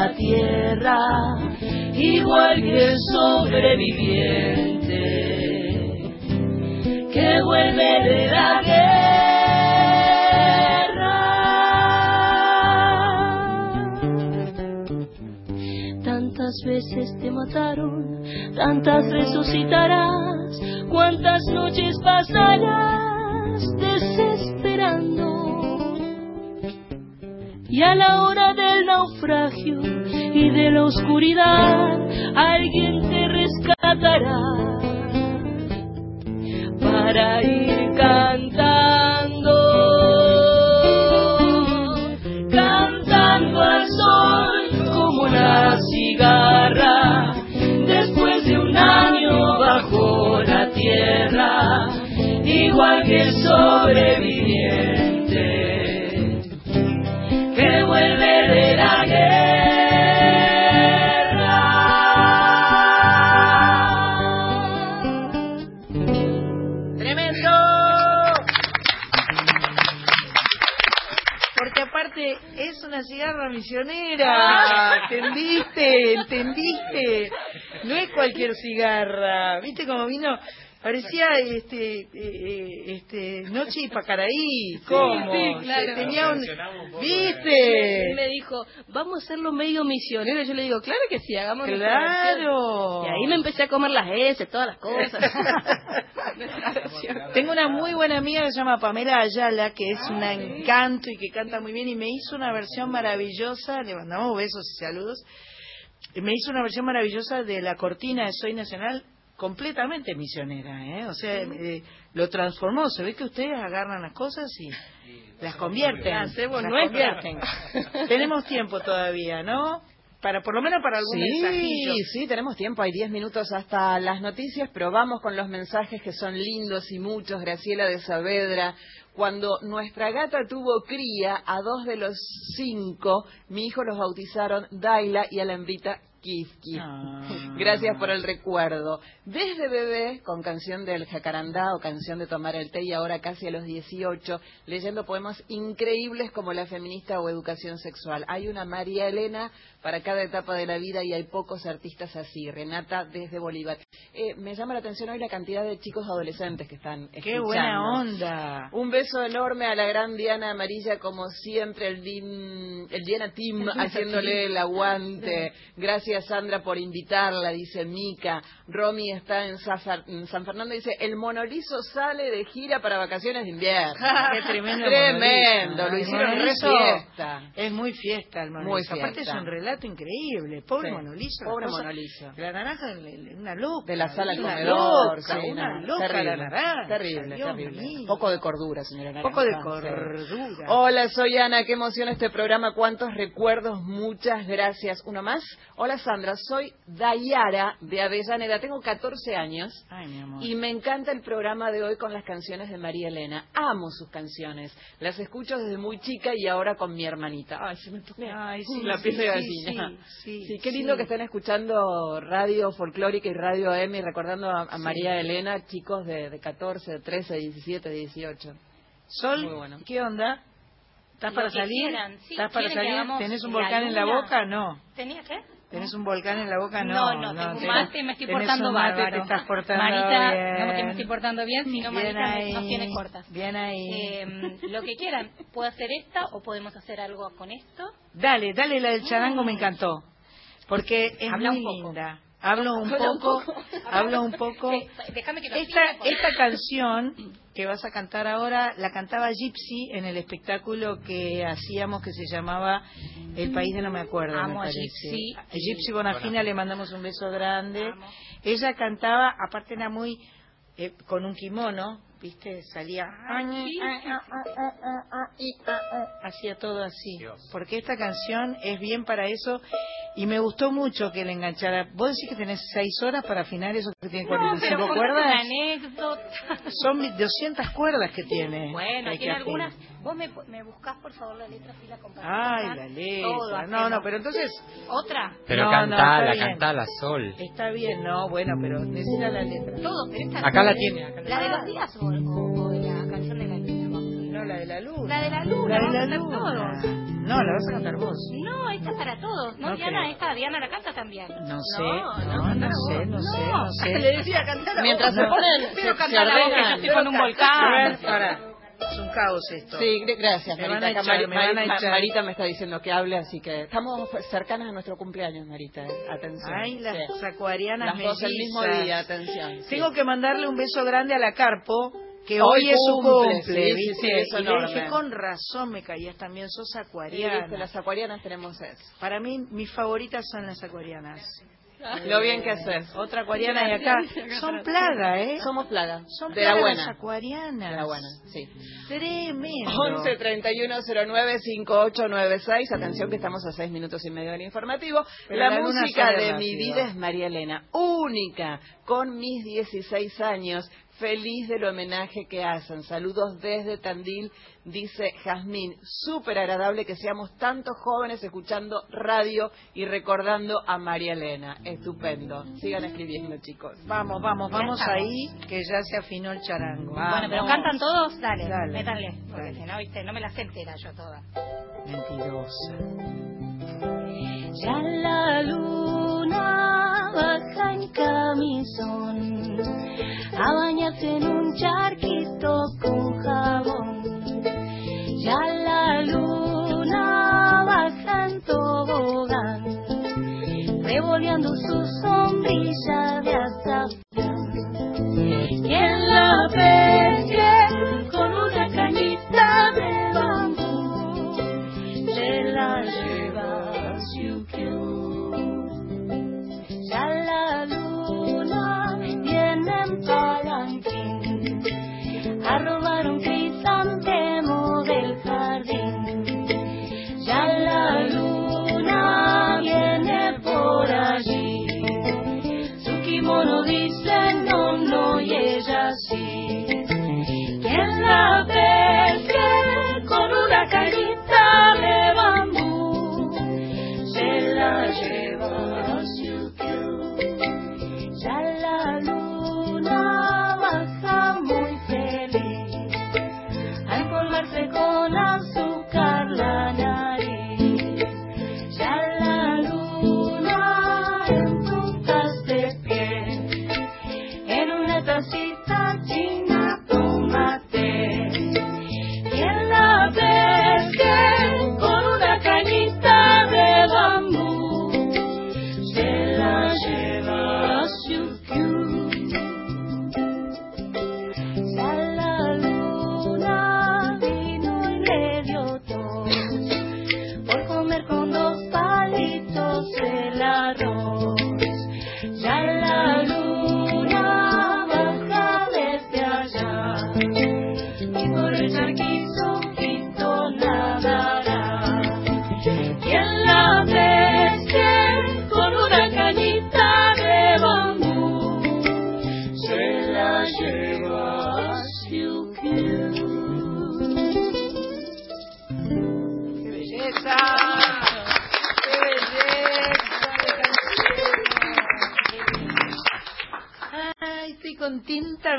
la tierra, igual que el sobreviviente que vuelve de la guerra. Tantas veces te mataron, tantas resucitarás, cuántas noches pasarás desesperando. Y a la hora y de la oscuridad, alguien te rescatará. Para ir cantando, misionera. ¿Entendiste? ¿Entendiste? No es cualquier cigarra. ¿Viste cómo vino? Parecía este, eh, eh, este Noche y Pacaraí, ¿cómo? Sí, claro. Tenía un... Él ¿Viste? me dijo, vamos a hacerlo medio misionero. Yo le digo, claro que sí, hagamos Claro. Y ahí me empecé a comer las S, todas las cosas. Tengo una muy buena amiga que se llama Pamela Ayala, que es un encanto y que canta muy bien y me hizo una versión maravillosa, le mandamos besos y saludos, me hizo una versión maravillosa de la cortina de Soy Nacional completamente misionera, ¿eh? O sea, eh, lo transformó. Se ve que ustedes agarran las cosas y las convierten. Las convierten. Tenemos tiempo todavía, ¿no? Para, por lo menos para algún mensajillo. Sí, sí, tenemos tiempo, hay 10 minutos hasta las noticias, pero vamos con los mensajes que son lindos y muchos. Graciela de Saavedra, cuando nuestra gata tuvo cría, a dos de los cinco, mi hijo los bautizaron Daila y a hembrita Kifki. Ah. Gracias por el recuerdo. Desde bebé, con canción del jacarandá o canción de tomar el té y ahora casi a los 18, leyendo poemas increíbles como La feminista o Educación sexual. Hay una María Elena para cada etapa de la vida y hay pocos artistas así. Renata desde Bolívar. Eh, me llama la atención hoy la cantidad de chicos adolescentes que están ¡Qué escuchando. buena onda! Un beso enorme a la gran Diana Amarilla, como siempre, el, Dim- el Diana Team haciéndole el aguante. Gracias, Sandra, por invitarla, dice Mica. Romy está en, San Fernando, dice, el monolizo sale de gira para vacaciones de invierno. Qué tremendo. Tremendo, lo hicieron re fiesta. Es muy fiesta el monolizo. Muy Aparte es un relato increíble. Pobre Sí, monolizo. pobre la cosa- monolizo. La naranja, una loca. De la sala una comedor, Loca, sí, una loca terrible, la naranja. terrible, Dios terrible. mío. Poco de cordura, señora Naranja. Poco de cordura. Hola, soy Ana, qué emoción este programa, cuántos recuerdos, muchas gracias. Uno más. Hola Sandra, soy Dayara de Avellaneda, tengo 14 años Ay, mi amor. y me encanta el programa de hoy con las canciones de María Elena. Amo sus canciones, las escucho desde muy chica y ahora con mi hermanita. Ay, se me pone Ay, sí, la sí, piel de sí, gallina. sí, Sí, qué lindo que estén escuchando radio folclórica y radio AM y recordando a, a Sí. María Elena, chicos de, de 14, de 13, 17, 18. Sol, Muy bueno. ¿qué onda? ¿Estás para salir? quieran, sí. ¿Estás para ¿Quieren que salir? ¿Tenés un volcán en la boca? No. ¿Tenía qué? ¿Tenés un volcán en la boca? No. No, no, tengo un mate y me estoy portando bárbaro. Te estás portando Marita, bien. no que me estoy portando bien, sino Bien Marita ahí, nos tiene cortas. Bien ahí. Eh, lo que quieran, ¿puedo hacer esta o podemos hacer algo con esto? Dale, dale, la del charango me encantó. Porque es Habla muy linda. Hablo un poco, hablo un poco. Déjame que Esta, esta canción que vas a cantar ahora la cantaba Gypsy en el espectáculo que hacíamos que se llamaba El País de No Me Acuerdo. me Amo a. Gypsy. A Gypsy Bonafina le mandamos un beso grande. Ella cantaba, aparte era muy eh, con un kimono, ¿viste? Salía hacía todo así. Porque esta canción es bien para eso y me gustó mucho que le enganchara. ¿Vos decís que tenés seis horas para afinar eso que tiene No, pero 45 cuerdas? una anécdota. Son 200 cuerdas que tiene. Bueno, que tiene algunas. Vos me, me buscás, por favor, la letra así la. Ay, la Todo letra. No, no, pero entonces... ¿Otra? Pero No, no, cantala, bien. cantala, Sol. Está bien, no, bueno, pero necesita la letra. Todo, pero esta Acá la tiene, acá la ¿La de los días o, o- o la. No, la de la luna. La de la luna, La de vamos la a cantar luna. todos. No, la vas a cantar vos. No, esta es para todos. No, No Diana, creo. esta Diana la canta también. No sé, No, no, no, sé, no sé, No, sé. le decía cantar a Mientras vos. se ponen, Pero se, cantala se vos, que yo ordenan. estoy con un A volcán. ver, para. Es un caos esto. Sí, gr- gracias, Me van Marita. echar, Mari- me van a Mari- echar. Marita me está diciendo que hable, así que estamos cercanas a nuestro cumpleaños, Marita. eh. Atención. Ay, las Sí. acuarianas Las dos el mismo día, atención. sí. Tengo que mandarle un beso grande a la Carpo, que Hoy hoy, es su cumple, sí, sí, sí, eso y le dije, con razón me caías también, sos Sí, acuariana. viste, las acuarianas tenemos eso. Para mí, mis favoritas son las acuarianas. Lo bien que haces. Otra acuariana de acá. Son plaga, ¿eh? Somos plaga. Son de la buena. las acuarianas. De la buena, sí. Tremendo. 11 31 09 5896. Atención que estamos a 6 minutos y medio del informativo. Pero la, música de mi vida es María Elena. Única. Con mis 16 años. Feliz del homenaje que hacen. Saludos desde Tandil, dice Jazmín. Súper agradable que seamos tantos jóvenes escuchando radio y recordando a María Elena. Estupendo. Sigan escribiendo, chicos. Vamos, vamos, vamos ahí, que ya se afinó el charango. Bueno, pero cantan todos, dale, Dale. métanle. Porque si no, viste, no me las sé entera yo todas. Mentirosa. Ya la luna en camisón a bañarse en un charquito con jabón. Ya la luna baja en tobogán, revoleando su sombrilla de azafrán. Y en la ¿Quién la pesque con una cañita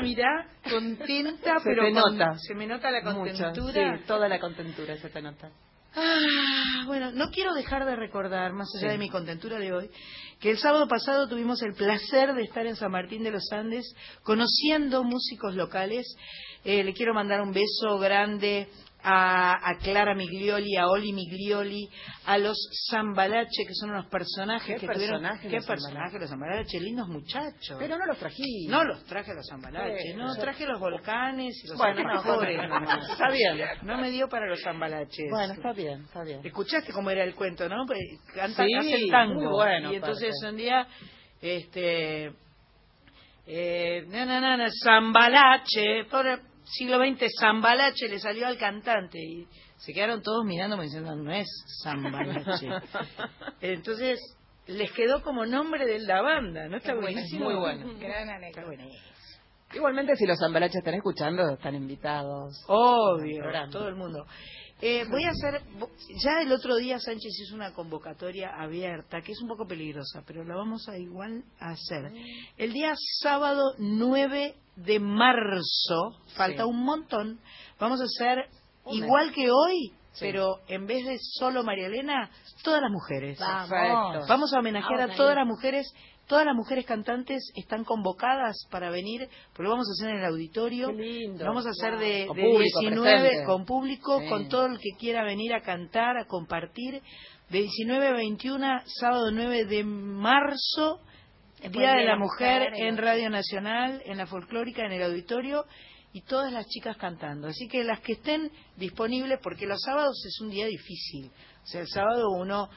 contenta, mirá, contenta, Se pero te con- nota. se me nota la Mucho, contentura. sí, toda la contentura se te nota. Ah, bueno, no quiero dejar de recordar, más allá Sí. de mi contentura de hoy, que el sábado pasado tuvimos el placer de estar en San Martín de los Andes conociendo músicos locales. Eh, le quiero mandar un beso grande a, a Clara Miglioli, a Oli Miglioli, a los Zambalache, que son unos personajes ¿Qué que tuvieron... ¿Qué personajes los Zambalache? Lindos muchachos. Pero no los trajiste. No los traje a los Zambalache, Sí, no, yo- traje los volcanes y los Bueno, no, alfajores bueno, nomás. está bien. No me dio para los Zambalaches. Bueno, está bien, está bien. Escuchaste cómo era el cuento, ¿no? Pues cantan, Sí, hacen tango. muy bueno, y entonces un día, este, eh, na, na, na, Zambalache, por siglo XX, Zambalache le salió al cantante y se quedaron todos mirándome diciendo, no es Zambalache. entonces les quedó como nombre de la banda, ¿no? Está buenísimo. muy bueno. Gran anécdota. Igualmente, si los zambalaches están escuchando, están invitados. Obvio, todo el mundo. Eh, voy a hacer, ya el otro día Sánchez hizo una convocatoria abierta, que es un poco peligrosa, pero la vamos a igual a hacer. El día sábado 9 de marzo, falta Sí. un montón, vamos a hacer Un igual que hoy, Sí. pero en vez de solo María Elena, todas las mujeres. Vamos. Perfecto. Vamos a homenajear Vamos a a todas las mujeres. Todas las mujeres cantantes están convocadas para venir, porque lo vamos a hacer en el auditorio. Qué lindo. Vamos a hacer de, Con de público 19 presente. con público, Sí. con todo el que quiera venir a cantar, a compartir. De 19 a 21, sábado 9 de marzo, Día de la Mujer en Radio Nacional, en la Folclórica, en el auditorio y todas las chicas cantando. Así que las que estén disponibles, porque los sábados es un día difícil. O sea, el sábado uno,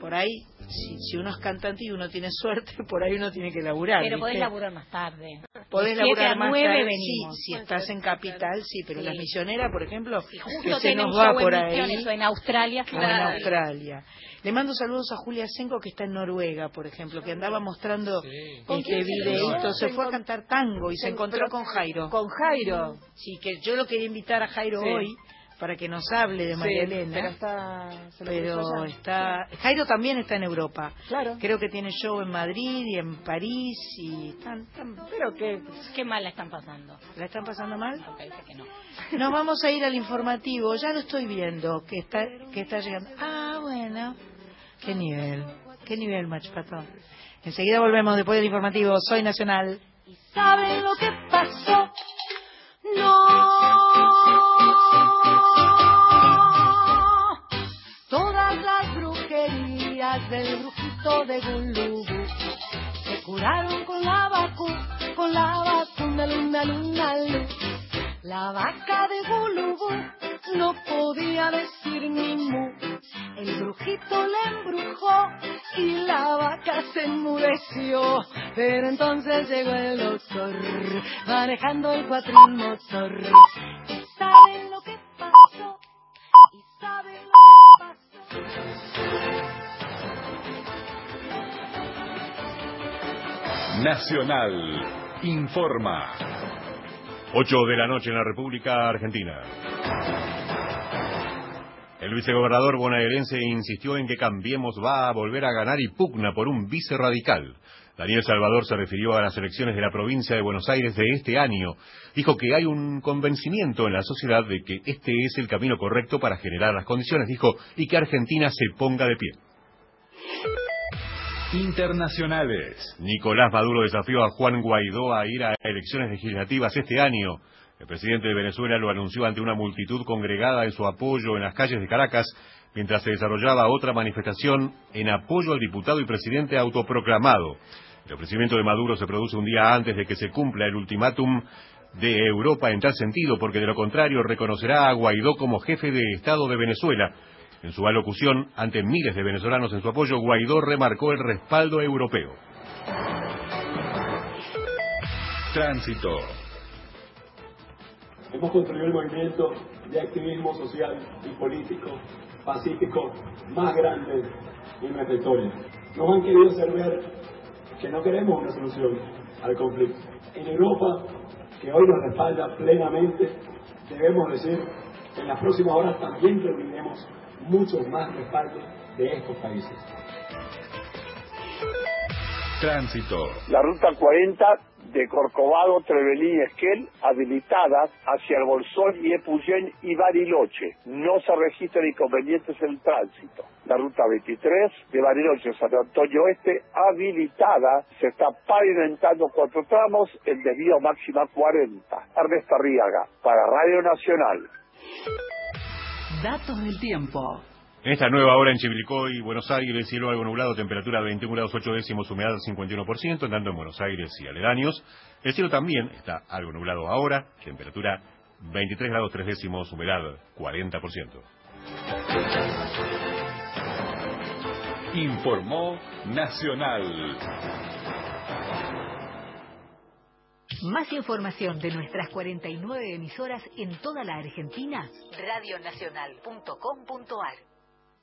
por ahí, si, si uno es cantante y uno tiene suerte, por ahí uno tiene que laburar. Pero podés ¿viste? laburar más tarde. Podés laburar más nueve tarde, venimos. sí, si estás en capital, sí, pero Sí. las misioneras, por ejemplo, que Justo se tienen nos va por ahí. En Australia. o en Australia. Le mando saludos a Julia Senko que está en Noruega, por ejemplo, que andaba mostrando ¿Con este videíto, se fue a cantar tango y se Se- encontró con Jairo. Con Jairo. Sí, que yo lo quería invitar a Jairo Sí. hoy para que nos hable de María Sí, Elena. pero está- se pero está Jairo también está en Europa. Claro. Creo que tiene show en Madrid y en París y están, están- Pero que Qué mal la están pasando. ¿La están pasando mal? Parece que no. Nos vamos a ir al informativo, ya lo estoy viendo, que está, que está llegando. Ah, bueno. Qué nivel, qué nivel, Machpato. Enseguida volvemos después del informativo. Soy Nacional. ¿Saben lo que pasa? pasó. No. Todas las brujerías del brujito de Gulubú se curaron con la vacu, con la vacuna luna luna luna. La vaca de Gulubú no podía decir ni mu. El brujito le embrujó y la vaca se enmudeció. Pero entonces llegó el doctor manejando el cuatrimotor. ¿Y saben lo que pasó? ¿Y saben lo que pasó? Nacional informa. 8 de la noche en la República Argentina. El vicegobernador bonaerense insistió en que Cambiemos va a volver a ganar y pugna por un vice radical. Daniel Salvador se refirió a las elecciones de la provincia de Buenos Aires de este año. Dijo que hay un convencimiento en la sociedad de que este es el camino correcto para generar las condiciones, dijo, y que Argentina se ponga de pie. Internacionales. Nicolás Maduro desafió a Juan Guaidó a ir a elecciones legislativas este año. El presidente de Venezuela lo anunció ante una multitud congregada en su apoyo en las calles de Caracas, mientras se desarrollaba otra manifestación en apoyo al diputado y presidente autoproclamado. El ofrecimiento de Maduro se produce un día antes de que se cumpla el ultimátum de Europa en tal sentido, porque de lo contrario reconocerá a Guaidó como jefe de Estado de Venezuela. En su alocución ante miles de venezolanos en su apoyo, Guaidó remarcó el respaldo europeo. Tránsito. Hemos construido el movimiento de activismo social y político pacífico más grande en nuestra historia. Nos han querido hacer ver que no queremos una solución al conflicto. En Europa, que hoy nos respalda plenamente, debemos decir que en las próximas horas también reuniremos muchos más respaldos de estos países. Tránsito. La ruta 40 de Corcovado, Trevelín y Esquel habilitadas hacia el Bolsón y Epuyén y Bariloche. No se registran inconvenientes en el tránsito. La ruta 23 de Bariloche a San Antonio Oeste habilitada. Se está pavimentando cuatro tramos, el desvío máxima 40. Ernesto Arriaga, para Radio Nacional. Datos del tiempo. En esta nueva hora en Chivilcoy, Buenos Aires, cielo algo nublado, temperatura 21 grados 8 décimos, humedad 51%, tanto en Buenos Aires y aledaños. El cielo también está algo nublado ahora, temperatura 23 grados 3 décimos, humedad 40%. Informó Nacional. Más información de nuestras 49 emisoras en toda la Argentina, radionacional.com.ar.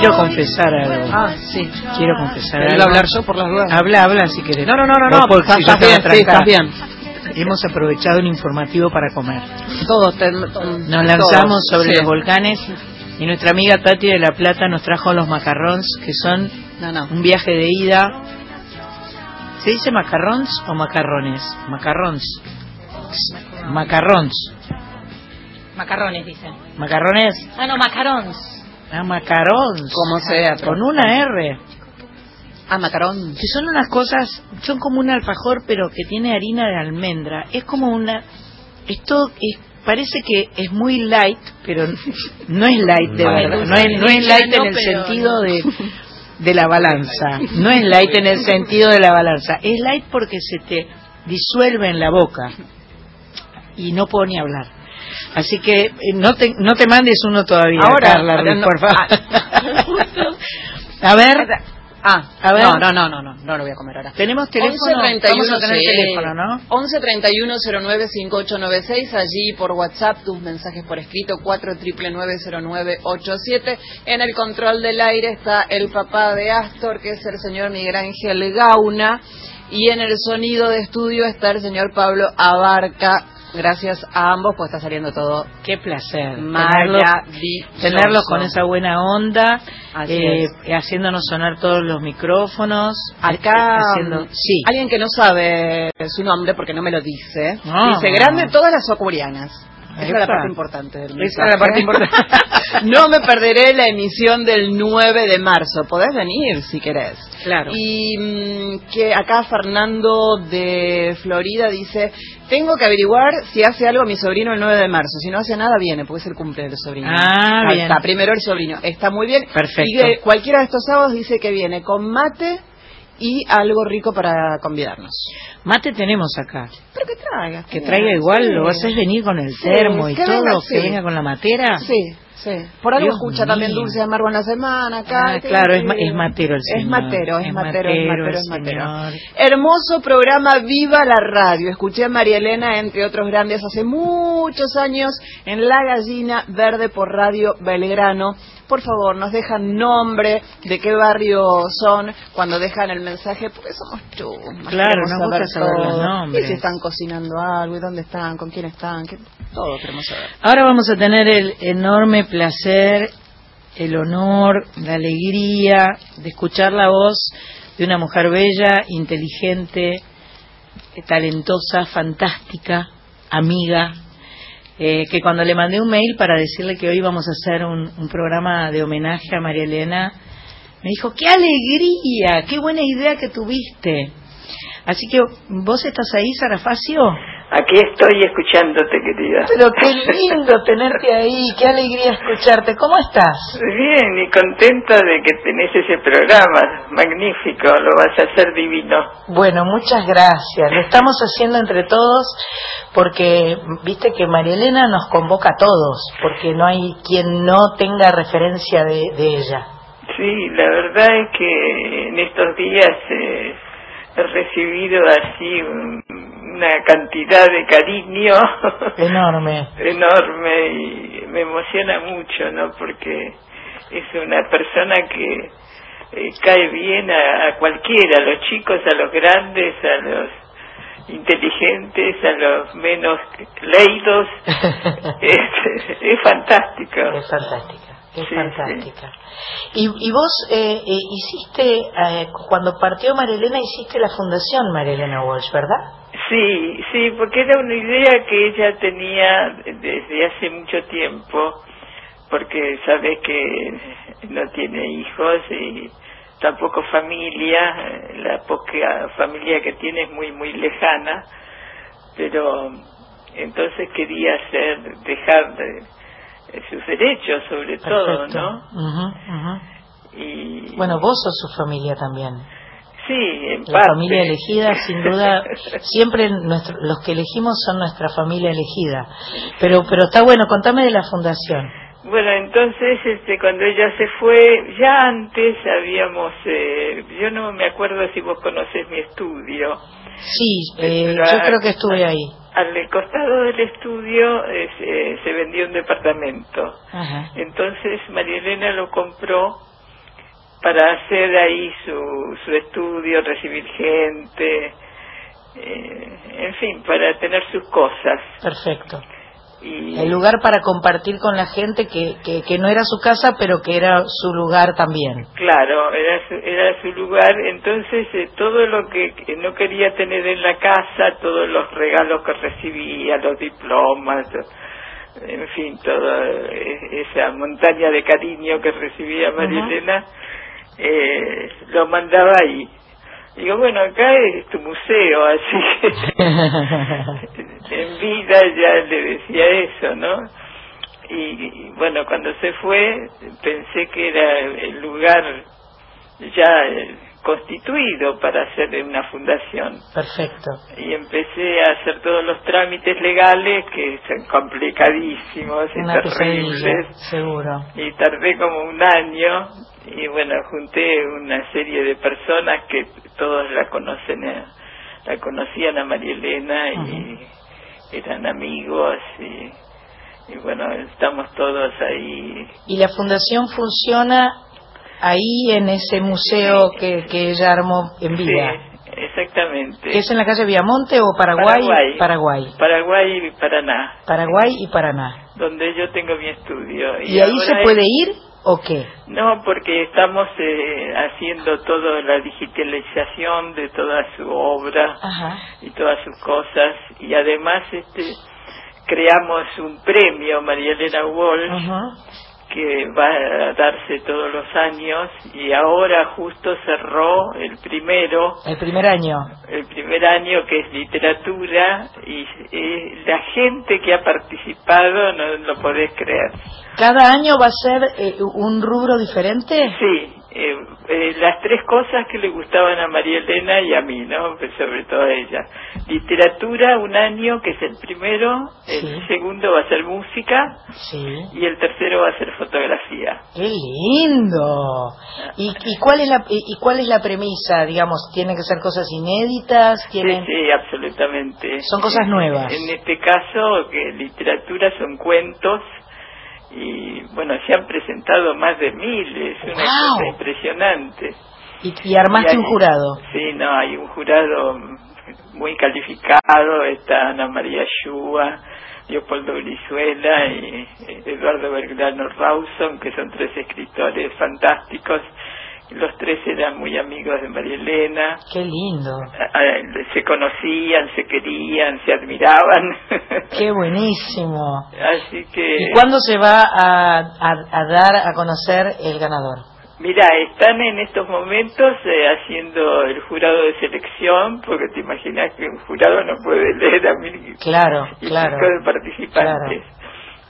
Quiero confesar algo. Ah, sí. Quiero confesar ¿Querés algo. hablar yo por las dudas? Habla, habla si querés. No, no, no, no, no, porque estás- si yo estás bien, sí, estás bien. Hemos aprovechado un informativo para comer. Todos Nos todos, lanzamos sobre sí. los volcanes y nuestra amiga Tati de La Plata nos trajo los macarrons, que son No, no. un viaje de ida. ¿Se dice macarrons o macarrones? Macarrons. Macarrons. Macarrones, dicen. ¿Macarrones? Ah, no, macarons. Ah, macarons. Como sea. Con una R. Ah, macarón. Que son unas cosas, son como un alfajor, pero que tiene harina de almendra. Es como una. Esto es, parece que es muy light, pero no es light de No, verdad. no, es, no es light en el sentido de, de la balanza. No es light en el sentido de la balanza. Es light porque se te disuelve en la boca. Y no puedo ni hablar. Así que eh, no te, no te mandes uno todavía, Ahora, Carla, ahora no. por favor. A ver, Ah, A ver. No, no, no, no, no, no lo voy a comer ahora. tenemos teléfono. 11 31 Vamos a tener sí. teléfono, ¿no? 11 31 09 5896 allí por WhatsApp tus mensajes por escrito 4 0987 en el control del aire está el papá de Astor que es el señor Miguel Ángel Gauna Y en el sonido de estudio está el señor Pablo Abarca. Gracias a ambos, pues está saliendo todo. Qué placer. Maravilloso. Tenerlos con esa buena onda, eh, haciéndonos sonar todos los micrófonos. Acá, haciendo, sí. alguien que no sabe su nombre porque no me lo dice, dice grande todas las ocurianas. Esa es la Epa. parte importante del Esa es la parte importante. no me perderé la emisión del 9 de marzo. Podés venir si querés. Claro. Y mm, que acá Fernando de Florida dice, tengo que averiguar si hace algo mi sobrino el 9 de marzo. Si no hace nada, viene, porque es el cumple del sobrino. Ah, Ahí bien. Está, primero el sobrino. Está muy bien. Perfecto. Y de cualquiera de estos sábados dice que viene con mate y algo rico para convidarnos. Mate tenemos acá. Pero que traiga. Que traiga igual, lo haces venir con el Sí, termo y que todo, venga, que sí. venga con la matera. Sí, sí. Por algo Dios escucha también dulce amargo en la semana. Acá, Ah, claro, es, ma- es matero el señor. Es matero, es, matero, es matero, es matero. Hermoso programa Viva la Radio. Escuché a María Elena, entre otros grandes, hace muchos años en La Gallina Verde por Radio Belgrano. Por favor, nos dejan nombre, de qué barrio son, cuando dejan el mensaje, porque somos chusmas. Claro, nos gusta saber los todo. nombres. Y si están cocinando algo, y dónde están, con quién están, que todo. Ahora vamos a tener el enorme placer, el honor, la alegría de escuchar la voz de una mujer bella, inteligente, talentosa, fantástica, amiga, eh, que cuando le mandé un mail para decirle que hoy íbamos a hacer un, un programa de homenaje a María Elena, me dijo, qué alegría, qué buena idea que tuviste. Así que, ¿vos estás ahí, Sarafacio? Aquí estoy escuchándote, querida. Pero qué lindo tenerte ahí, qué alegría escucharte. ¿Cómo estás? Bien, y contenta de que tenés ese programa. Magnífico, lo vas a hacer divino. Bueno, muchas gracias. Lo estamos haciendo entre todos porque viste que María Elena nos convoca a todos, porque no hay quien no tenga referencia de, de ella. Sí, la verdad es que en estos días eh, he recibido así un- una cantidad de cariño Enorme. enorme y me emociona mucho, ¿no? Porque es una persona que eh, cae bien a, a cualquiera, a los chicos, a los grandes, a los inteligentes, a los menos leídos. es, es fantástico. Es fantástica, es fantástica. Y, y vos eh, eh, hiciste, eh, cuando partió María Elena, hiciste la fundación María Elena Walsh, ¿verdad? Sí, sí, porque era una idea que ella tenía desde hace mucho tiempo, porque sabes que no tiene hijos y tampoco familia, la poca familia que tiene es muy, muy lejana, pero entonces quería hacer, dejar de- sus derechos sobre todo. ¿no? Y Bueno, vos sos su familia también. sí, en La parte. familia elegida, sin duda, siempre nuestro- los que elegimos son nuestra familia elegida. Pero, pero está bueno, contame de la fundación. Bueno, entonces, este, cuando ella se fue, ya antes habíamos, eh, yo no me acuerdo si vos conoces mi estudio. Sí, eh, yo creo que estuve ahí. Al costado del estudio eh, se- se vendió un departamento. Ajá. Entonces María Elena lo compró para hacer ahí su, su estudio, recibir gente, eh, en fin, para tener sus cosas. Perfecto. Y, El lugar para compartir con la gente que, que, que no era su casa, pero que era su lugar también. Claro, era su, era su lugar. Entonces, eh, todo lo que no quería tener en la casa, todos los regalos que recibía, los diplomas, en fin, toda eh, esa montaña de cariño que recibía María Ujú. Elena, eh, lo mandaba ahí. Digo, bueno, acá es tu museo, así que en vida ya le decía eso, ¿no? Y, y, bueno, cuando se fue pensé que era el lugar ya eh, constituido para hacer una fundación Perfecto. y empecé a hacer todos los trámites legales que son complicadísimos y terribles seguro. y tardé como un año y bueno junté una serie de personas que todos la conocen a- la conocían a María Elena y eran amigos y, y bueno estamos todos ahí Y la fundación funciona ahí en ese museo que, que ella armó en vida. Sí, exactamente. ¿Es en la calle Viamonte o Paraguay? Paraguay. Paraguay. Paraguay y Paraná, Paraguay y Paraná. donde yo tengo mi estudio. ¿Y, ahí se puede ir o qué? No, porque estamos eh, haciendo toda la digitalización de toda su obra Ajá. y todas sus cosas y además este creamos un premio María Elena Walsh que va a darse todos los años y ahora justo cerró el primero El primer año. el primer año que es literatura y eh, la gente que ha participado no lo podés creer ¿Cada año va a ser eh, un rubro diferente? Sí, eh, eh, las tres cosas que le gustaban a María Elena y a mí, ¿no? Pues sobre todo a ella. Literatura, un año, que es el primero, el segundo va a ser música Sí. y el tercero va a ser fotografía. ¡Qué lindo! ¿Y, y cuál es la y, y cuál es la premisa? Digamos, ¿tienen que ser cosas inéditas? ¿Tienen... Sí, sí, absolutamente. Son cosas nuevas. En este caso, que literatura son cuentos y, bueno, se han presentado más de mil, es una cosa impresionante. Y, y armaste Y hay- un jurado. Sí, no, hay un jurado muy calificado, está Ana María Shua, Leopoldo Brizuela y Eduardo Belgrano Rawson, que son tres escritores fantásticos. Los tres eran muy amigos de María Elena. ¡Qué lindo! Ah, eh, Se conocían, se querían, se admiraban. ¡Qué buenísimo! Así que... ¿Y cuándo se va a, a- a dar a conocer el ganador? Mira, están en estos momentos eh, haciendo el jurado de selección, porque te imaginas que un jurado no puede leer a mil Claro, y claro. de participantes.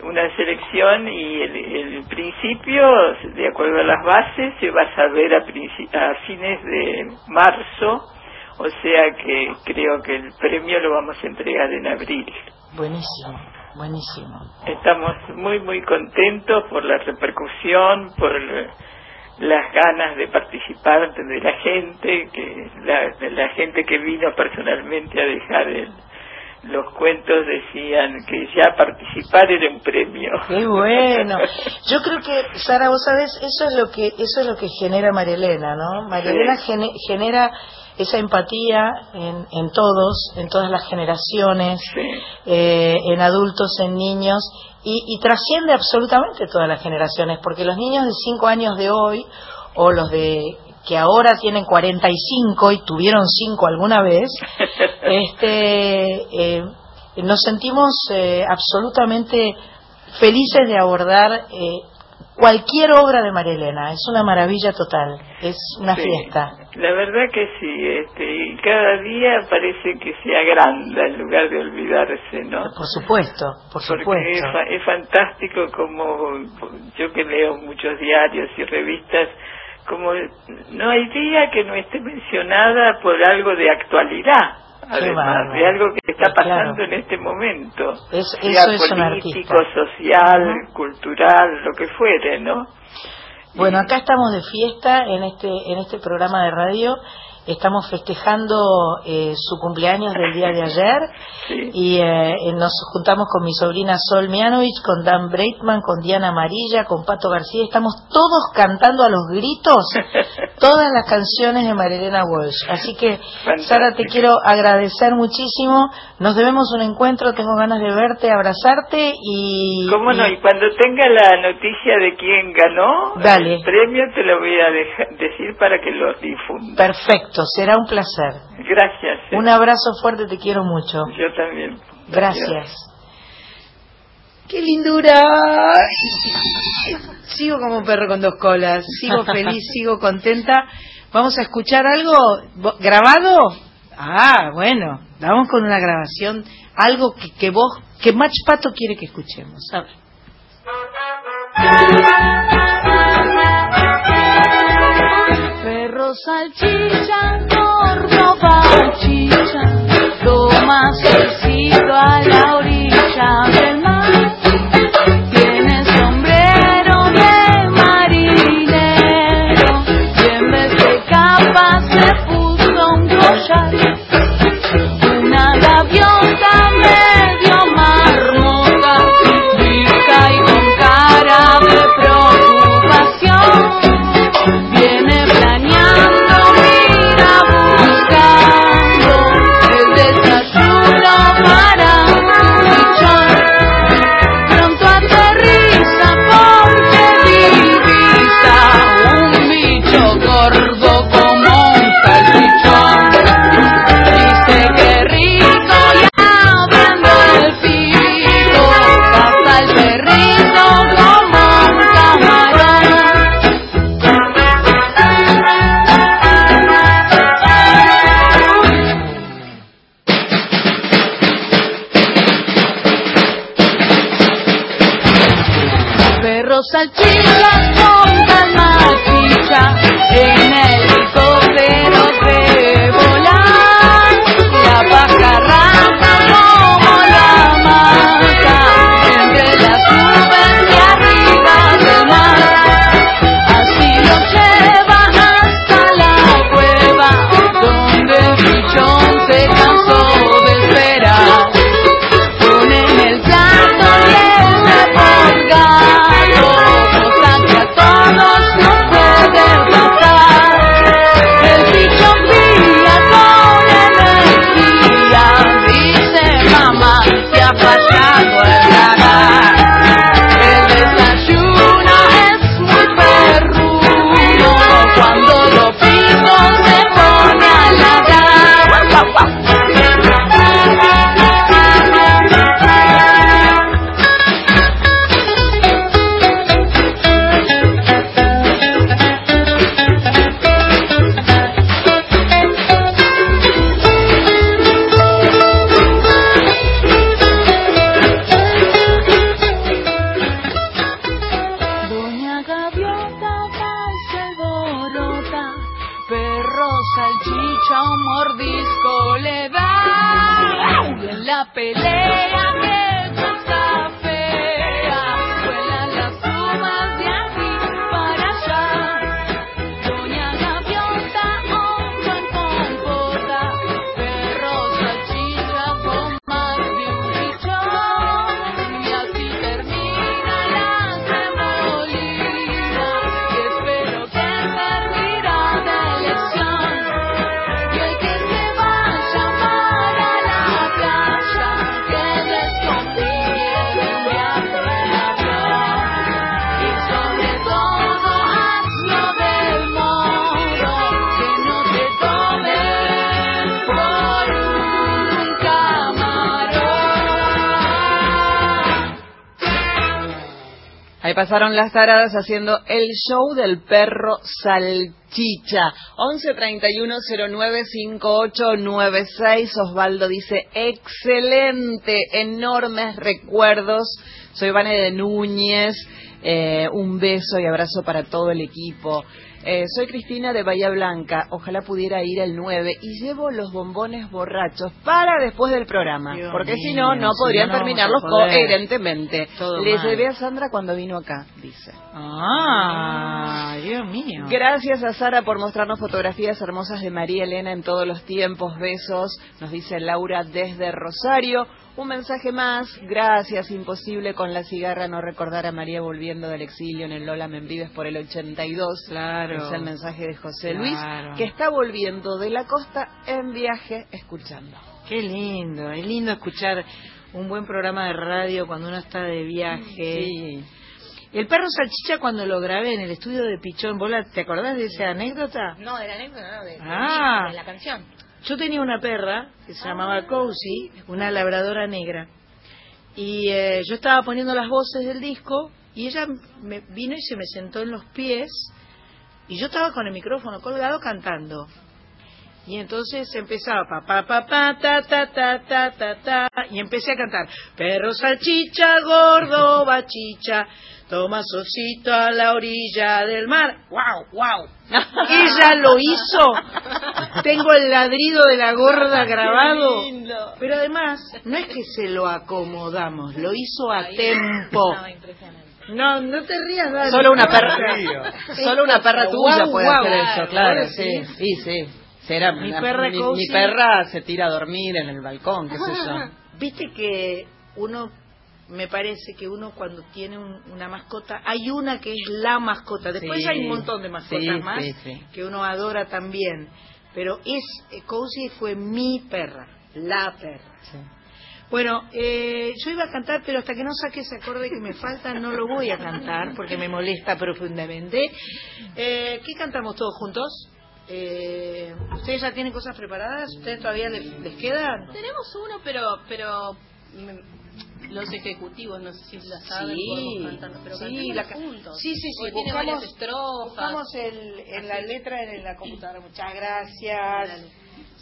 Una selección y el, el principio, de acuerdo a las bases, se va a saber a, a fines de marzo, o sea que creo que el premio lo vamos a entregar en abril. Buenísimo, buenísimo. Estamos muy, muy contentos por la repercusión, por el- las ganas de participar de la gente, que la, de la gente que vino personalmente a dejar el- los cuentos decían que ya participar era un premio. Qué bueno. Yo creo que Sara, vos sabés, eso es lo que eso es lo que genera María Elena, ¿no? María Sí. Gene- genera esa empatía en, en todos, en todas las generaciones, eh, en adultos, en niños, y, y trasciende absolutamente todas las generaciones, porque los niños de 5 años de hoy, o los de que ahora tienen 45 y tuvieron 5 alguna vez, este, eh, nos sentimos eh, absolutamente felices de abordar eh, cualquier obra de María Elena. Es una maravilla total, es una Sí, fiesta. La verdad que sí, este, y cada día parece que se agranda en lugar de olvidarse, ¿no? Por supuesto, por Porque supuesto. es fantástico como yo que leo muchos diarios y revistas, como no hay día que no esté mencionada por algo de actualidad, además de algo que está Claro. pasando en este momento, Es- sea eso es un político, social, cultural, lo que fuere, ¿no? Bueno, acá estamos de fiesta en este en este programa de radio. Estamos festejando eh, su cumpleaños del día de ayer y eh, eh, nos juntamos con mi sobrina Sol Mianovich, con Dan Breitman, con Diana Amarilla, con Pato García. Estamos todos cantando a los gritos todas las canciones de Marilena Walsh. Así que, Sara, te quiero agradecer muchísimo. Nos debemos un encuentro. Tengo ganas de verte, abrazarte y. ¿Cómo no? y- Y cuando tenga la noticia de quién ganó Dale. el premio, te lo voy a decir para que lo difunda. Perfecto, será un placer. Gracias. eh. Un abrazo fuerte, te quiero mucho. Yo también. Gracias. ¡Qué lindura! Sigo como un perro con dos colas, sigo feliz, sigo contenta. Vamos a escuchar algo grabado. Ah, bueno, vamos con una grabación, algo que, que vos, que Match Pato quiere que escuchemos. A ver. Salchicha, gordo salchicha, toma solcito a la orilla al pasaron las taradas haciendo el show del perro salchicha. 11 31 09 5896. Osvaldo dice, excelente, enormes recuerdos. Soy Vane de Núñez. Eh, un beso y abrazo para todo el equipo. Eh, soy Cristina de Bahía Blanca. Ojalá pudiera ir el 9 y llevo los bombones borrachos para después del programa. Dios porque si no, no podrían no, terminarlos coherentemente. Todo Le mal. llevé a Sandra cuando vino acá, dice. Ah, Dios mío. Gracias a Sara por mostrarnos fotografías hermosas de María Elena en todos los tiempos. Besos, nos dice Laura desde Rosario. Un mensaje más. Gracias, imposible con la cigarra no recordar a María volviendo del exilio en el Lola Membrives por el 82. Claro. Es el mensaje de José Claro. Luis, que está volviendo de la costa en viaje escuchando. Qué lindo, es lindo escuchar un buen programa de radio cuando uno está de viaje. Sí. El perro salchicha cuando lo grabé en el estudio de Pichón, ¿vos la- te acordás de esa anécdota? No, de la anécdota, no, de, de- Ah. de la canción. Yo tenía una perra que se llamaba Cozy, una labradora negra, y eh, yo estaba poniendo las voces del disco y ella me vino y se me sentó en los pies y yo estaba con el micrófono colgado cantando. Y entonces empezaba pa pa pa pa ta ta ta ta ta ta y empecé a cantar. Perro salchicha gordo bachicha toma sosito a la orilla del mar. Wow wow ella lo hizo. Tengo el ladrido de la gorda grabado. pero además no es que se lo acomodamos lo hizo a tempo. no no te rías Dani. Solo una perra, solo una perra tuya puede hacer eso, claro, sí, sí. Será, Mi la- perra mi, Cozy- mi perra se tira a dormir en el balcón, qué sé yo. Viste que uno, me parece que uno cuando tiene un- una mascota, hay una que es la mascota. Después Sí. hay un montón de mascotas Sí, más sí, que uno adora también. Pero es, eh, Cozy fue mi perra, la perra. Bueno, eh, yo iba a cantar, pero hasta que no saque ese acorde que me falta, no lo voy a cantar porque me molesta profundamente. Eh, ¿Qué cantamos todos juntos? Eh, ¿Ustedes ya tienen cosas preparadas? ¿Ustedes todavía les, les quedan? Tenemos uno, pero pero mm, los ejecutivos, no sé si la saben, Sí, cantarlo, pero sí, la juntos. sí, sí, sí, buscamos- varias estrofas. Buscamos el, en la letra en la computadora. Muchas gracias.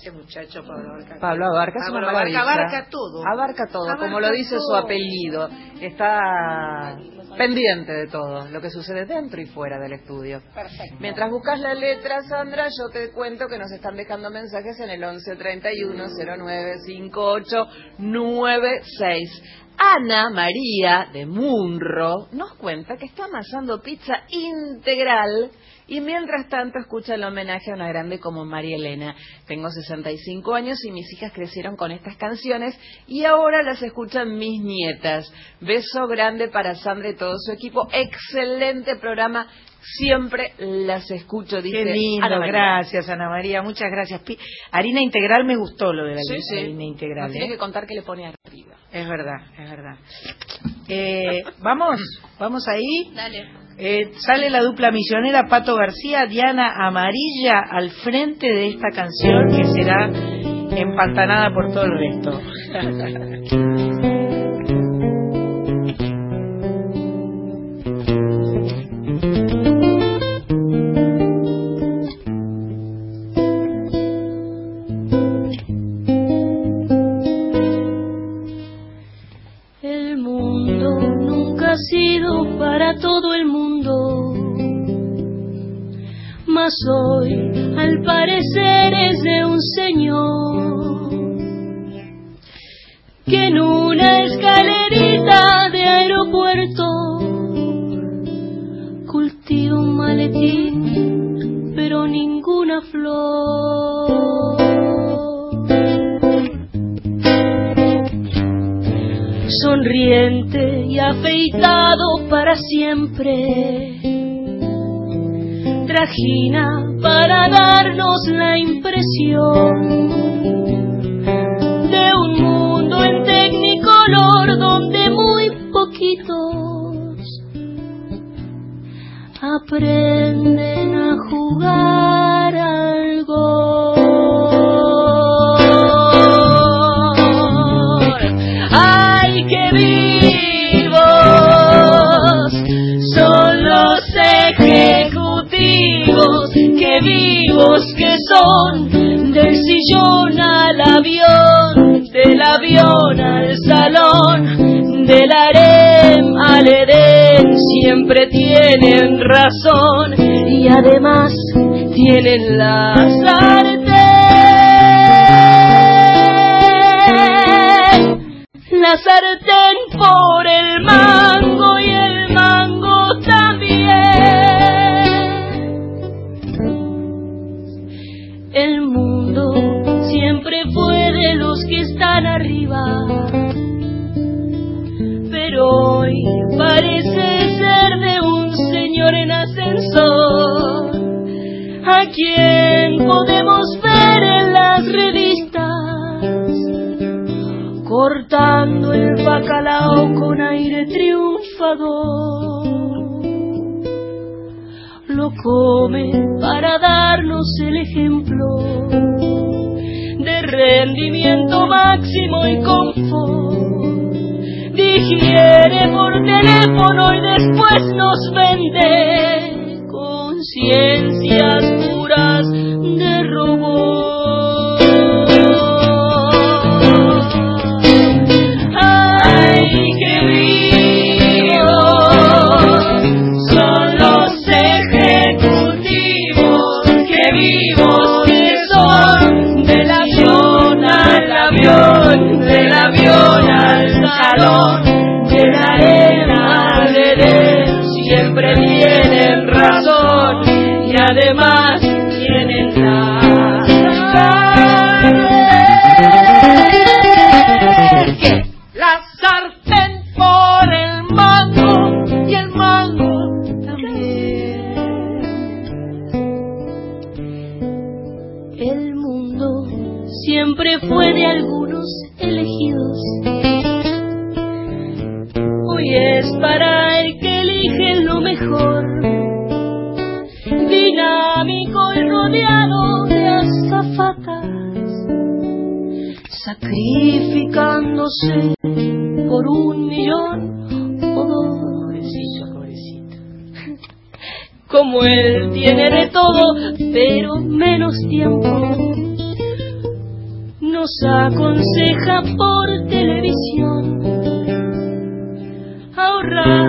Ese muchacho Pablo Abarca. Pablo Abarca es Pablo Abarca abarca todo. Abarca todo, Abarca como lo dice su todo. apellido. Está pendiente de todo lo que sucede dentro y fuera del estudio. Perfecto. Mientras buscas la letra, Sandra, yo te cuento que nos están dejando mensajes en el 11 31 09 58 96. Ana María de Munro nos cuenta que está amasando pizza integral y mientras tanto escucha el homenaje a una grande como María Elena. Tengo 65 años y mis hijas crecieron con estas canciones y ahora las escuchan mis nietas. Beso grande para Sandra y todo su equipo. Excelente programa. Siempre las escucho, dice Qué lindo, Ana María. gracias Ana María, muchas gracias. Pi- harina integral me gustó lo de la Sí, sí. harina integral. Nos tiene ¿eh? que contar qué le pone arriba. Es verdad, es verdad. Eh, vamos, vamos ahí. Dale. Eh, sale la dupla misionera Pato García, Diana Amarilla al frente de esta canción que será empantanada por todo el resto. soy, al parecer es de un señor que en una escalerita de aeropuerto cultiva un maletín, pero ninguna flor. Sonriente y afeitado para siempre, trajina para darnos la impresión de un mundo en tecnicolor donde muy poquitos aprenden a jugar al que son! Del sillón al avión, del avión al salón, del harem al Edén, siempre tienen razón y además tienen la sartén. La sartén por el mango y hoy. Parece ser de un señor en ascensor, a quien podemos ver en las revistas, cortando el bacalao con aire triunfador. Lo come para darnos el ejemplo de rendimiento máximo y confort. Digiere por teléfono y después nos vende. Conciencias pero menos tiempo, nos aconseja por televisión ahorrar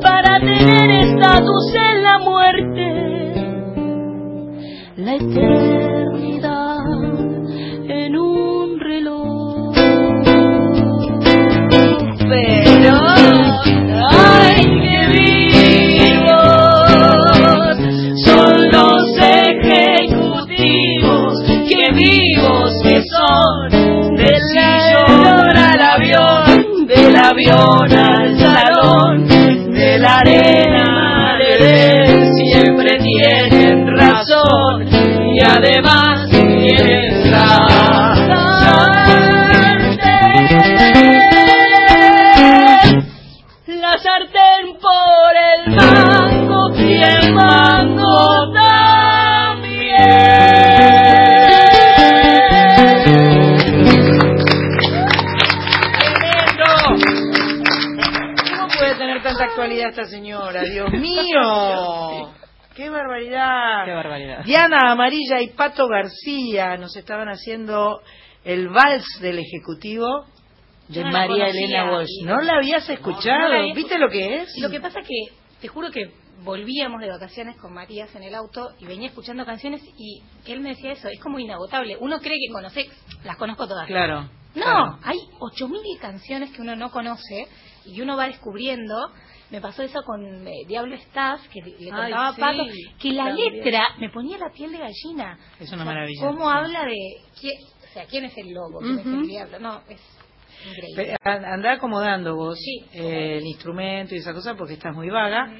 para tener estatus en la muerte, la esta señora? Dios mío. ¡Qué barbaridad! Qué barbaridad. Diana Amarilla y Pato García nos estaban haciendo el vals del Ejecutivo de no María conocía. Elena Walsh. ¿No la habías escuchado? No la había ¿Viste lo que es? Lo que pasa que, te juro que volvíamos de vacaciones con Matías en el auto y venía escuchando canciones y él me decía eso, es como inagotable. Uno cree que conoce, las conozco todas. Claro. No, claro. hay ocho mil canciones que uno no conoce y uno va descubriendo. Me pasó eso con eh, Diablo Estás, que le le Ay, contaba a sí, que la también. letra me ponía la piel de gallina. Es una O sea, maravilla, ¿Cómo sí. habla de quién, o sea, quién es el lobo, quién es el diablo? No, es increíble. Andá acomodando vos eh, el instrumento y esa cosa porque estás muy vaga.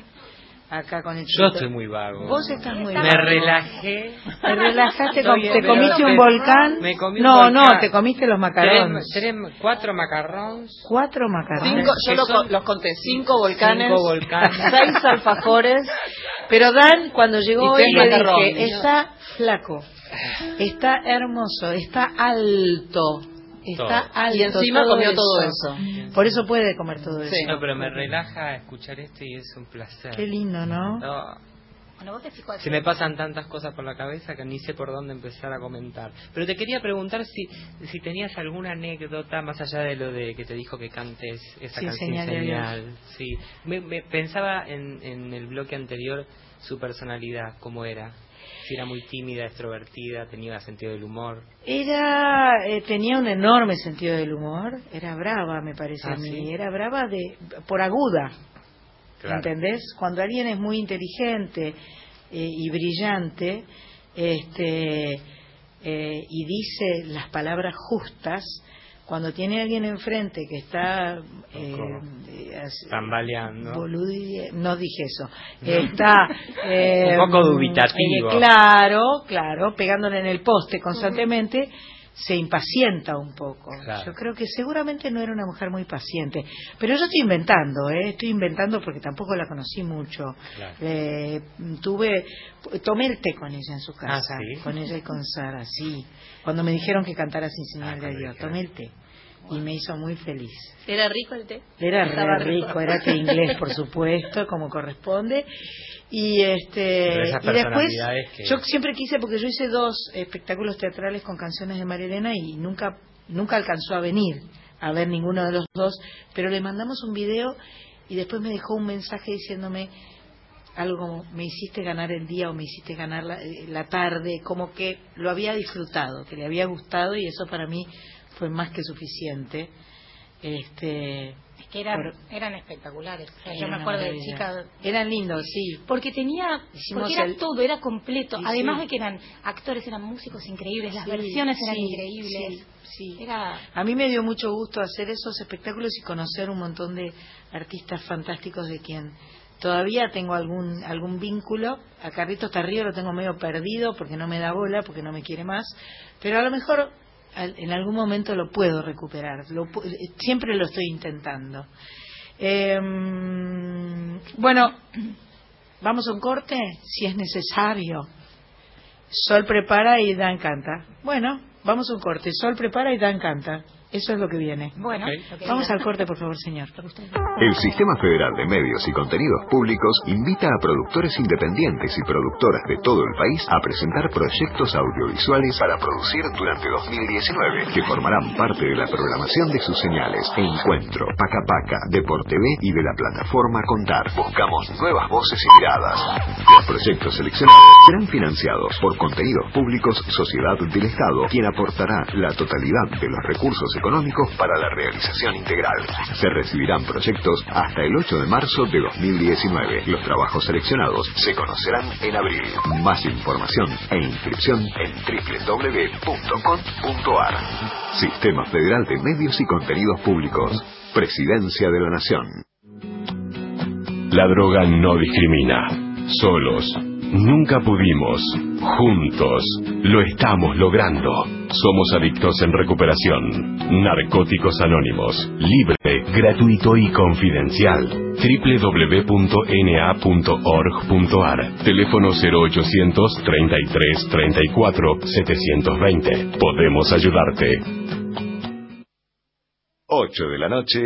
Acá con el Yo estoy muy vago. Vos estás muy Me vago. relajé. Te relajaste, te comiste un me- volcán. Me comí un no, volcán. no, te comiste los macarrones. Tres, tres- cuatro macarrones. Cuatro macarrones. Cinco, yo lo los conté, cinco volcanes, Cinco volcanes. seis alfajores, Pero Dan, cuando llegó Y hoy, le dije, está flaco, está hermoso, está alto, está Todo. alto. Y encima comió todo eso. Por eso puede comer todo eso. No, pero me relaja escuchar esto y es un placer. Qué lindo, ¿no? No, Bueno, vos decís cuál se me pasan tantas cosas por la cabeza que ni sé por dónde empezar a comentar. Pero te quería preguntar si, si tenías alguna anécdota más allá de lo de que te dijo que cantes esa Sí, canción señal. Sí. Me, me- pensaba en, en el bloque anterior su personalidad, cómo era. Si era muy tímida, extrovertida, tenía sentido del humor. Era, eh, tenía un enorme sentido del humor, era brava, me parece Ah, a mí, ¿sí? era brava de, por aguda, Claro. ¿entendés? Cuando alguien es muy inteligente eh, y brillante, este, eh, y dice las palabras justas, cuando tiene a alguien enfrente que está eh, eh, Tambaleando. boludi- no dije eso está eh, Un poco dubitativo. eh, claro claro pegándole en el poste constantemente se impacienta un poco Claro. yo creo que seguramente no era una mujer muy paciente pero yo estoy inventando eh estoy inventando porque tampoco la conocí mucho Claro. Eh, tuve tomé el té con ella en su casa Ah, ¿sí? con ella y con Sara sí cuando me dijeron que cantara sin señal Ah, de Dios tomé el té y me hizo muy feliz ¿Era rico el té? era re rico, era té inglés, por supuesto, como corresponde. Y este y después que- yo siempre quise porque yo hice dos espectáculos teatrales con canciones de María Elena y nunca nunca alcanzó a venir a ver ninguno de los dos, pero le mandamos un video y después me dejó un mensaje diciéndome algo como me hiciste ganar el día o me hiciste ganar la, eh, la tarde, como que lo había disfrutado, que le había gustado y eso para mí fue más que suficiente. Este, Es que eran, eran espectaculares. O sea, yo me acuerdo de maravilla. chica. Eran lindos, sí. Porque tenía, Hicimos porque era el- todo, era completo. Sí, Además sí. de que eran actores, eran músicos increíbles, las Sí, versiones eran increíbles. sí, sí. Era A mí me dio mucho gusto hacer esos espectáculos y conocer un montón de artistas fantásticos de quien todavía tengo algún algún vínculo. A Carlitos Tarrío lo tengo medio perdido porque no me da bola, porque no me quiere más. Pero a lo mejor en algún momento lo puedo recuperar. Lo siempre lo estoy intentando. Em, bueno, vamos a un corte si es necesario. Sol prepara y Dan canta. Bueno, vamos a un corte. Sol prepara y Dan canta. Eso es lo que viene. Bueno, Ok. lo que Vamos al corte, por favor, señor. El Sistema Federal de Medios y Contenidos Públicos invita a productores independientes y productoras de todo el país a presentar proyectos audiovisuales para producir durante 2019, que formarán parte de la programación de sus señales Encuentro, Paca Paca, Deportv y de la plataforma Contar. Buscamos nuevas voces y miradas. Los proyectos seleccionados serán financiados por contenidos públicos Sociedad del Estado, quien aportará la totalidad de los recursos económicos para la realización integral. Se recibirán proyectos hasta el 8 de marzo de 2019. Los trabajos seleccionados se conocerán en abril. Más información e inscripción en www.con.ar. Sistema Federal de Medios y Contenidos Públicos. Presidencia de la Nación. La droga no discrimina. Solos. Nunca pudimos. Juntos. Lo estamos logrando. Somos adictos en recuperación. Narcóticos Anónimos. Libre, gratuito y confidencial. www.na.org.ar. Teléfono 0800 33 34 720. Podemos ayudarte. 8 de la noche,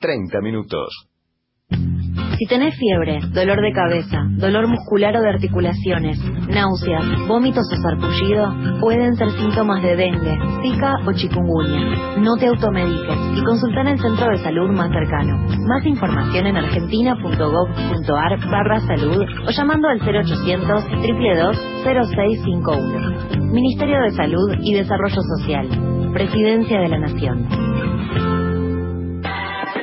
30 minutos. Si tenés fiebre, dolor de cabeza, dolor muscular o de articulaciones, náuseas, vómitos o sarpullido, pueden ser síntomas de dengue, zika o chikungunya. No te automediques y consulta en el centro de salud más cercano. Más información en argentina.gov.ar barra salud o llamando al 0800 322 0651. Ministerio de Salud y Desarrollo Social. Presidencia de la Nación.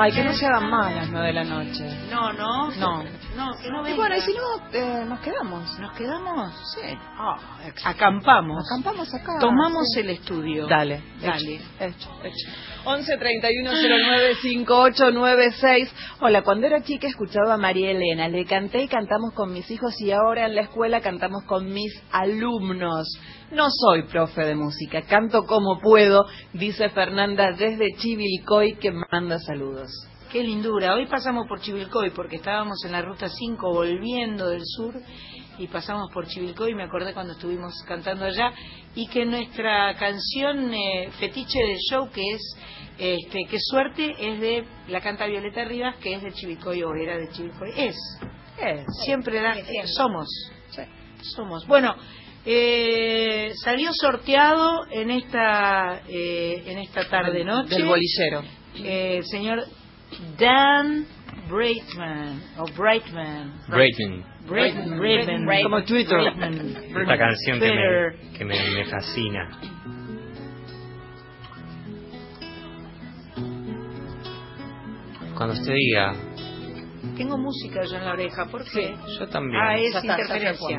Ay, que no se hagan mal las nueve de la noche. No, no. No. No, que no Y bueno, y si no, eh, nos quedamos. ¿Nos quedamos? Sí. Acampamos. Acampamos acá. Tomamos sí. el estudio. Dale, Dale. Hecho, hecho. 11 31 09 5896. Hola, cuando era chica escuchaba a María Elena. Le canté y cantamos con mis hijos y ahora en la escuela cantamos con mis alumnos. No soy profe de música, canto como puedo, dice Fernanda desde Chivilcoy que manda saludos. Qué lindura. Hoy pasamos por Chivilcoy porque estábamos en la ruta 5 volviendo del sur y pasamos por Chivilcoy me acordé cuando estuvimos cantando allá y que nuestra canción eh, fetiche del show que es este, Qué suerte es de la canta Violeta Rivas que es de Chivilcoy o era de Chivilcoy. Es. Es. Siempre la, somos. Somos. Bueno, eh, salió sorteado en esta eh, en esta tarde noche Del bolillero. eh, señor Dan Breitman o Brightman Breitman. Breitman, Breitman, Como Twitter. Esta canción que, me, que me, me fascina. Cuando usted diga, Tengo música yo en la oreja, ¿por qué? yo también. Ah, es está, interferencia.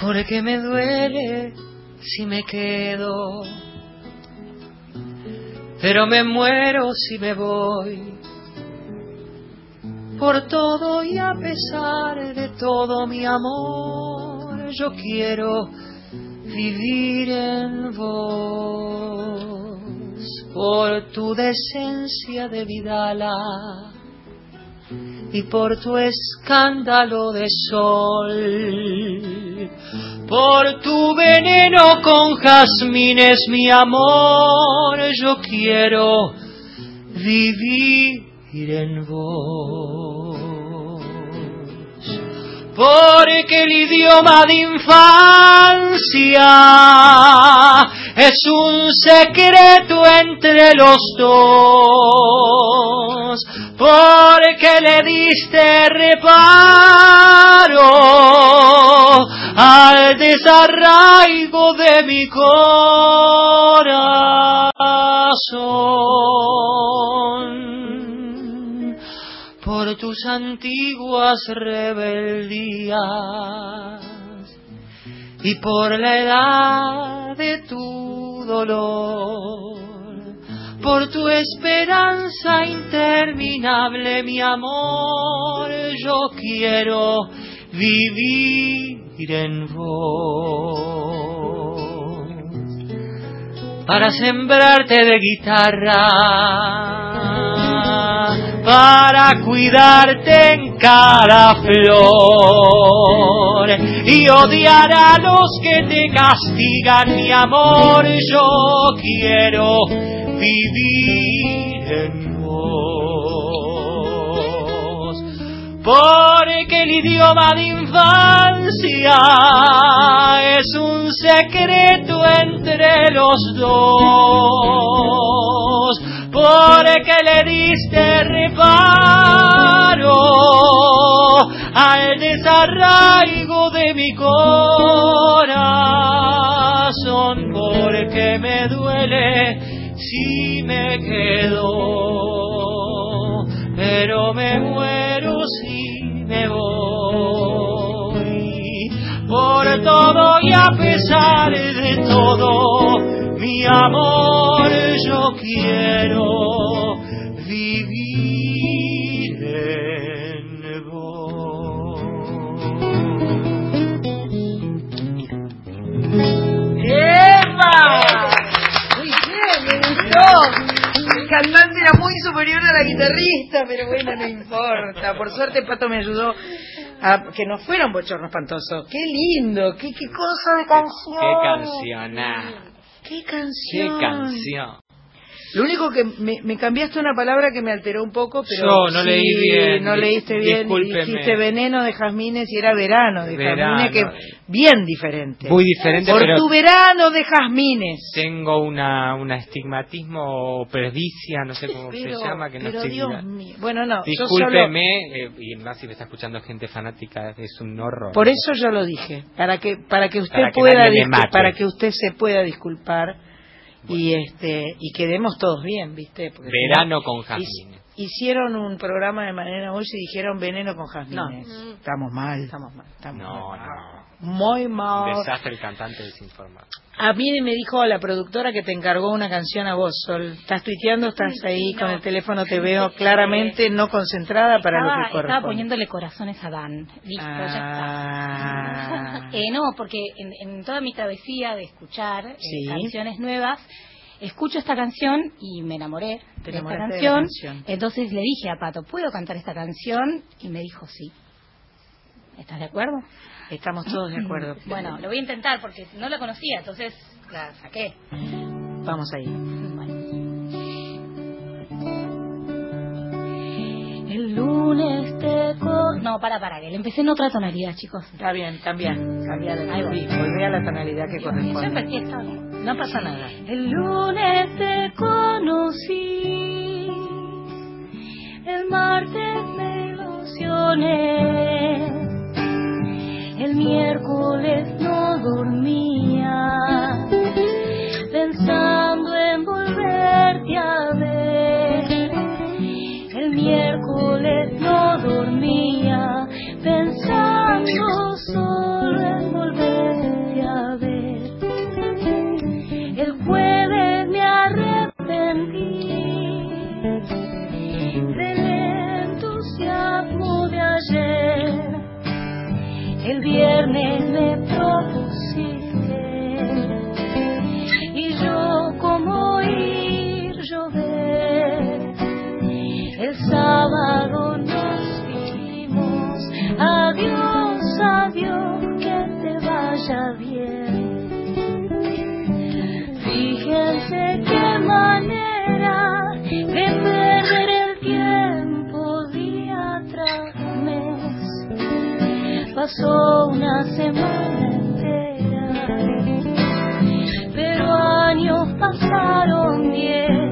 Porque me duele si me quedo, pero me muero si me voy. Por todo y a pesar de todo mi amor, yo quiero vivir en vos. Por tu decencia de vidala y por tu escándalo de sol. Por tu veneno con jazmines, mi amor, yo quiero vivir en vos. Porque el idioma de infancia es un secreto entre los dos. Porque le diste reparo al desarraigo de mi corazón tus antiguas rebeldías. Y por la edad de tu dolor, por tu esperanza interminable, mi amor, yo quiero vivir en vos. Para sembrarte de guitarra, para cuidarte en cada flor y odiar a los que te castigan, mi amor, yo quiero vivir en vos. Porque el idioma de infancia es un secreto entre los dos. Porque le diste reparo al desarraigo de mi corazón. Porque me duele si me quedo pero me muero si me voy. Por todo y a pesar de todo, mi amor, yo quiero vivir en vos. ¡Epa! Muy bien, me gustó. El cantante era muy superior a la guitarrista, pero bueno, no importa. Por suerte Pato me ayudó a que no fuera un bochorno espantoso. ¡Qué lindo! ¡Qué, qué cosa de canción! Qué. ¡Qué Qué canción! canción. Lo único que me, me cambiaste una palabra que me alteró un poco, pero Yo no sí, leí bien, no leíste bien, discúlpeme. dijiste veneno de jazmines y era verano de Verano. jazmines, que bien diferente. Muy diferente, Por pero tu verano de jazmines. tengo una, un estigmatismo o perdicia, no sé cómo Pero, se llama, que no pero Dios mío. Bueno, no, yo solo, Discúlpeme, eh, y más si me está escuchando gente fanática, es un horror. por eso yo lo dije, para que para que usted Para que pueda mate. para que usted se pueda disculpar y este y quedemos todos bien, ¿viste? Porque no- Verano con jazmines. Hicieron un programa de manera hoy y dijeron veneno con jazmines. Estamos mal. Estamos mal. Estamos No, mal. no. Muy mal. Desastre el cantante desinformado. A mí me dijo la productora que te encargó una canción a vos, Sol. ¿Estás tuiteando? ¿Estás ahí con el teléfono? Te veo claramente no concentrada para lo estaba, que estaba corresponde. poniéndole corazones a Dan. Listo, Ah. ya está. Eh, no, porque en, en toda mi travesía de escuchar eh, Sí. canciones nuevas, escucho esta canción y me enamoré de esta enamoraste de la canción. canción. Entonces le dije a Pato, ¿puedo cantar esta canción? Y me dijo sí. ¿Estás de acuerdo? Estamos todos de acuerdo. Bueno, lo voy a intentar porque no la conocía, entonces la saqué. Vamos ahí. El lunes te con... No, para, para, que le empecé en otra tonalidad, chicos. Está bien, cambia. Cambia a la tonalidad que corresponde. bien. No pasa nada. El lunes te conocí, el martes me ilusioné, el miércoles no dormía, Me propusiste y yo como ir llover. El sábado nos vimos, adiós, adiós, que te vaya bien. Pasó una semana entera, pero años pasaron diez,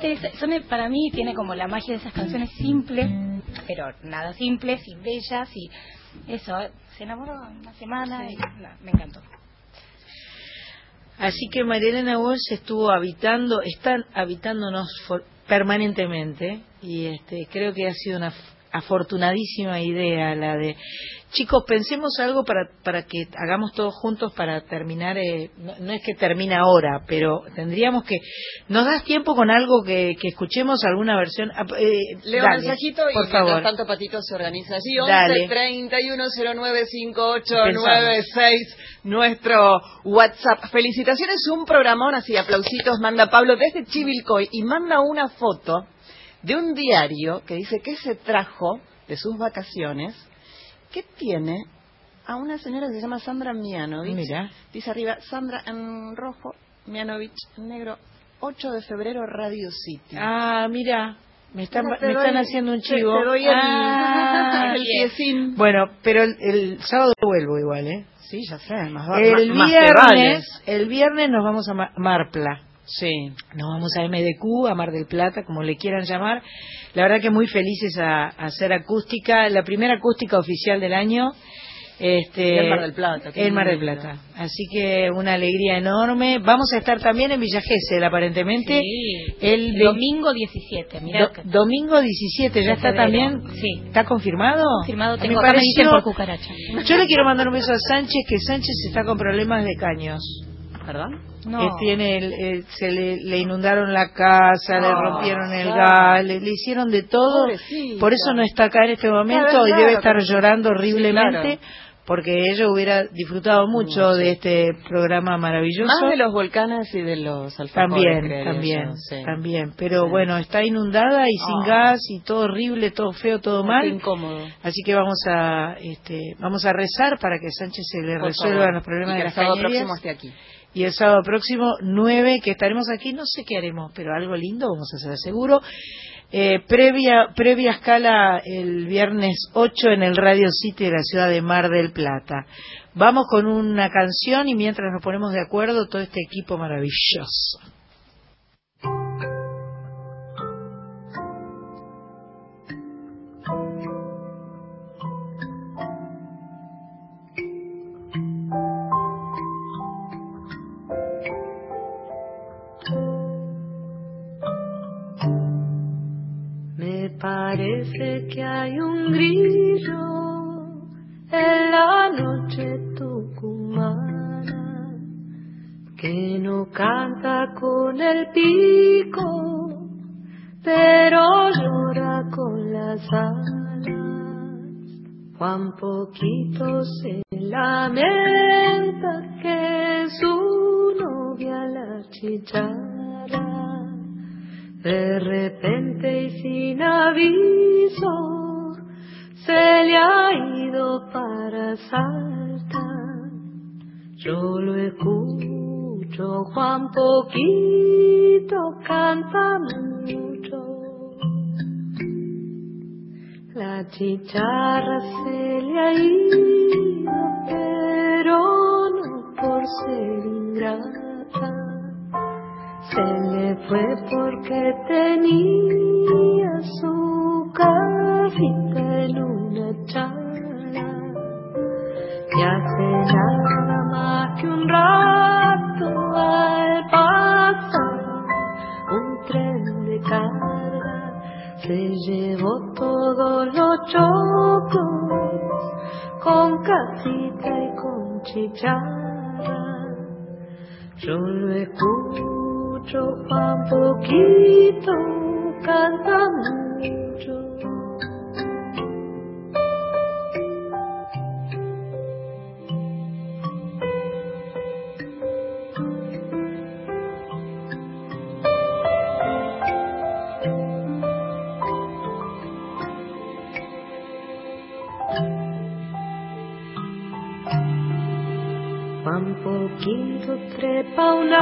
Aparte, son, para mí tiene como la magia de esas canciones simples, pero nada simples y bellas y eso, se enamoró en una semana y no, me encantó. Así que Marielena Walsh estuvo habitando, están habitándonos for- permanentemente y este creo que ha sido una afortunadísima idea la de chicos pensemos algo para para que hagamos todos juntos para terminar eh, no, no es que termine ahora pero tendríamos que nos das tiempo con algo que, que escuchemos alguna versión Ah, eh, Leo dale, mensajito y por favor tanto Patito se organiza allí. Dale. 11 31 09 58 96 nuestro WhatsApp. Felicitaciones, un programón así, aplausitos manda Pablo desde Chivilcoy y manda una foto de un diario que dice que se trajo de sus vacaciones que tiene a una señora que se llama Sandra Mianovich. Mira. Dice arriba, Sandra en rojo, Mianovich en negro, 8 de febrero, Radio City. ah mira me están, me están doy- haciendo un chivo. te doy el- Ah, el piecín. Bueno, pero el, el sábado vuelvo igual, ¿eh? Sí, ya sé, más, El más- más te vale. viernes, el viernes nos vamos a Ma- Marpla. Sí. Nos vamos a MDQ, a Mar del Plata, como le quieran llamar. La verdad que muy felices a, a hacer acústica, la primera acústica oficial del año. Este, En Mar del Plata, En Mar del. Plata. Así que una alegría enorme. Vamos a estar también en Villa Gesell, aparentemente. Sí. El Domingo 17, mira. Do- domingo 17, ¿ya está también? Sí. ¿Está confirmado? Confirmado, tengo acá pareció- por cucaracha. Yo le quiero mandar un beso a Sánchez, que Sánchez está con problemas de caños. ¿Perdón? No. Eh, tiene el- el- se le, le inundaron la casa, le Ah, rompieron el claro. gas, le, le hicieron de todo. Pobrecita. Por eso no está acá en este momento Claro, y debe estar llorando horriblemente. Porque ella hubiera disfrutado mucho de este programa maravilloso. Más de los volcanes y de los alfajores, También, también, yo, sí. también. Pero Sí. bueno, está inundada y sin Ah. gas y todo horrible, todo feo, todo mal. Incómodo. Así que vamos a, este, vamos a rezar para que Sánchez se le Por resuelvan favor. los problemas Y de que las el sábado cañerías. próximo esté aquí. Y el sábado próximo, 9, que estaremos aquí, no sé qué haremos, pero algo lindo vamos a hacer seguro. Eh, previa, previa escala el viernes 8 en el Radio City de la ciudad de Mar del Plata. Vamos con una canción y mientras nos ponemos de acuerdo todo este equipo maravilloso. Parece que hay un grillo en la noche tucumana que no canta con el pico, pero llora con las alas. Juan poquito se lamenta que su novia la chicharra de repente y sin aviso se le ha ido para Salta. Yo lo escucho, Juan poquito canta mucho. La chicharra se le ha ido, pero no por ser ingrata. Se le fue porque tenía su casita en una chala. Y hace nada más que un rato al pasar un tren de carga se llevó todos los chocos con casita y con chicharra. Yo lo escucho Juan poquito, canta mucho. Juan poquito trepa un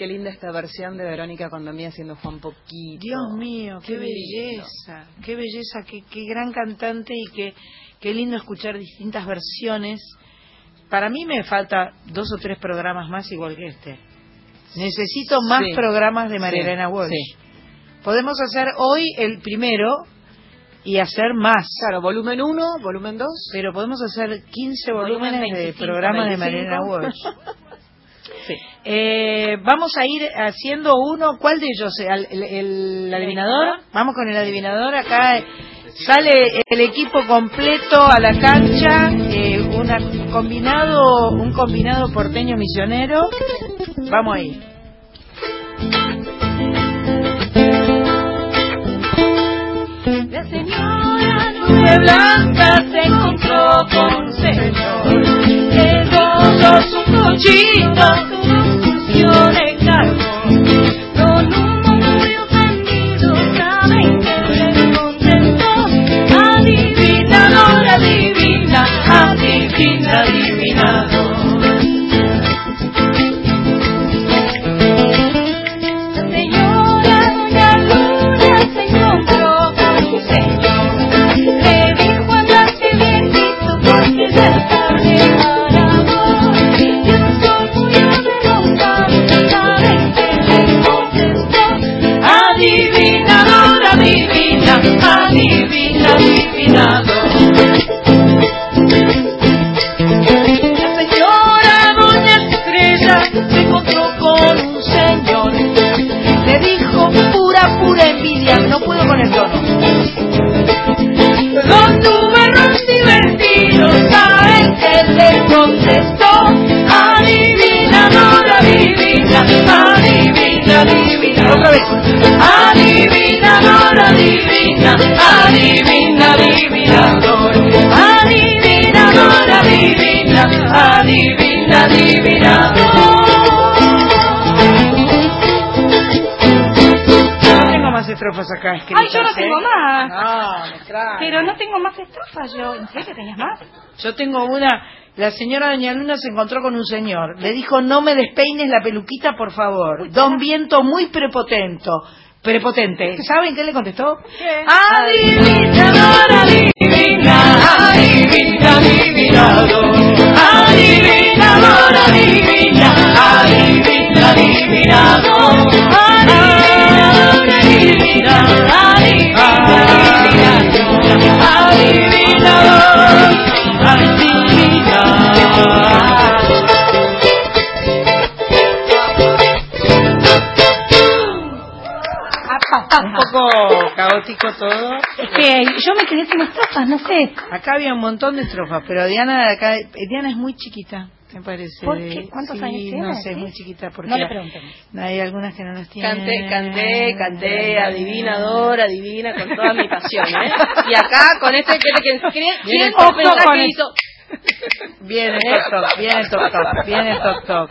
qué linda esta versión de Verónica Condomía haciendo Juan Poquito. Dios mío, qué, Qué lindo. belleza, qué belleza, qué, qué gran cantante y qué, qué lindo escuchar distintas versiones. Para mí me falta dos o tres programas más igual que este. Necesito más Sí. programas de Sí, Marilena Walsh. sí. Podemos hacer hoy el primero y hacer más. Claro, volumen 1, volumen 2. Pero podemos hacer 15 Volumen volúmenes de 25, programas de 25. Marilena Walsh. Eh, vamos a ir haciendo uno. ¿Cuál de ellos? ¿El, el- el adivinador? Vamos con el adivinador. Acá sale el equipo completo a la cancha. eh, una combinado, un combinado porteño misionero. Vamos a ir. La señora Nube Blanca se encontró con un señor. Su cochito, acá escritas. Ay, yo no ¿eh? tengo más. No, me trae. Pero no tengo más estrofas yo. ¿En serio tenías más? Yo tengo una. La señora Doña Luna se encontró con un señor. Le dijo, no me despeines la peluquita, por favor. Don Viento muy prepotento. Prepotente. ¿Saben qué le contestó? Adivina, poco caótico todo. Es que yo me quedé sin estrofas, no sé. Acá había un montón de estrofas, pero Diana de acá, Diana es muy chiquita, me parece. ¿Por qué? ¿Cuántos Sí, años tiene? No sé, ¿Sí? muy chiquita porque No le preguntemos. hay algunas que no las tienen. Canté, canté, canté, adivinador, adivina, con toda mi pasión, ¿eh? Y acá, con este, ¿quién, quién pensás que hizo? Viene Toc viene Toc Toc, viene Toc Toc.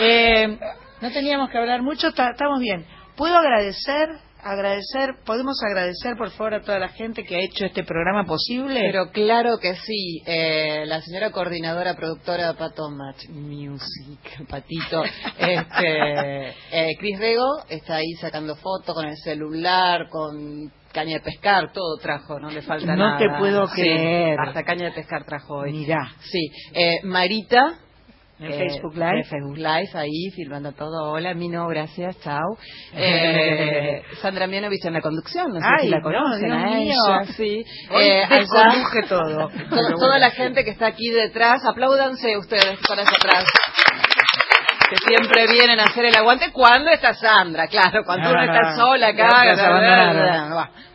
Eh, no teníamos que hablar mucho, ta- estamos bien. ¿Puedo agradecer? Agradecer, ¿podemos agradecer por favor a toda la gente que ha hecho este programa posible? Pero claro que sí, eh, la señora coordinadora productora de Pato Match Music, Patito, este, eh, Cris Rego está ahí sacando fotos con el celular, con caña de pescar, todo trajo, no le falta No nada. te puedo Sí, creer. hasta caña de pescar trajo hoy. Mirá. Sí, eh, Marita. En eh, Facebook Live. Facebook Live, ahí filmando todo. Hola, mi no, gracias, chao. Eh, Sandra Mianovich en la conducción, no sé Ay, si la no, conocen Dios a mío. ella, sí. Eh, allá- todo. To- toda la gente que está aquí detrás, apláudanse ustedes para allá atrás. Que siempre vienen a hacer el aguante cuando está Sandra, claro, cuando uno está Ah, sola acá,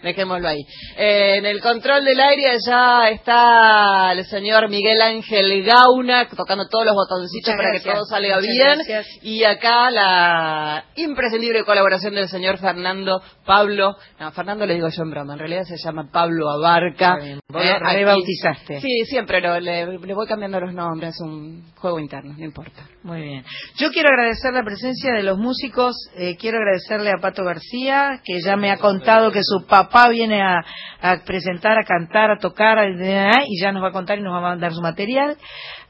dejémoslo ahí. Eh, en el control del aire ya está el señor Miguel Ángel Gauna tocando todos los botoncitos Muchas para gracias, que todo salga muchas bien. gracias. Y acá la imprescindible colaboración del señor Fernando Pablo, no, Fernando le digo yo en broma, en realidad se llama Pablo Abarca. Bien, vos Eh, lo rebautizaste. Sí, siempre lo- le, le voy cambiando los nombres, es un juego interno, no importa. Muy bien. Yo quiero agradecer la presencia de los músicos. eh, quiero agradecerle a Pato García, que ya me ha contado que su papá viene a, a presentar, a cantar, a tocar, y ya nos va a contar y nos va a mandar su material.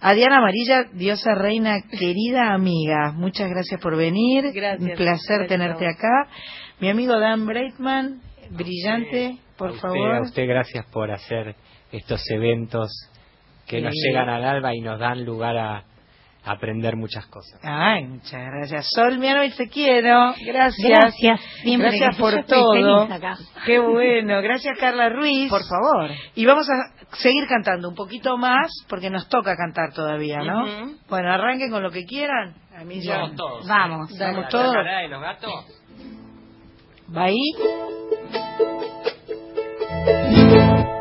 A Diana Amarilla, diosa reina, querida amiga, muchas gracias por venir. Gracias. Un placer tenerte acá. Mi amigo Dan Breitman, brillante, por a usted, favor. A usted gracias por hacer estos eventos que nos Sí. llegan al alba y nos dan lugar a aprender muchas cosas. Ay, muchas gracias. Sol Mianovich, te quiero. Gracias. Gracias, siempre Gracias por yo todo. acá. Qué bueno. Gracias, Carla Ruiz. Por favor. Y vamos a seguir cantando un poquito más porque nos toca cantar todavía, ¿no? Bueno, arranquen con lo que quieran. A mí ya. Vamos todos. Vamos. Vamos ¿La todos. cara de los gatos? ¿Va ahí?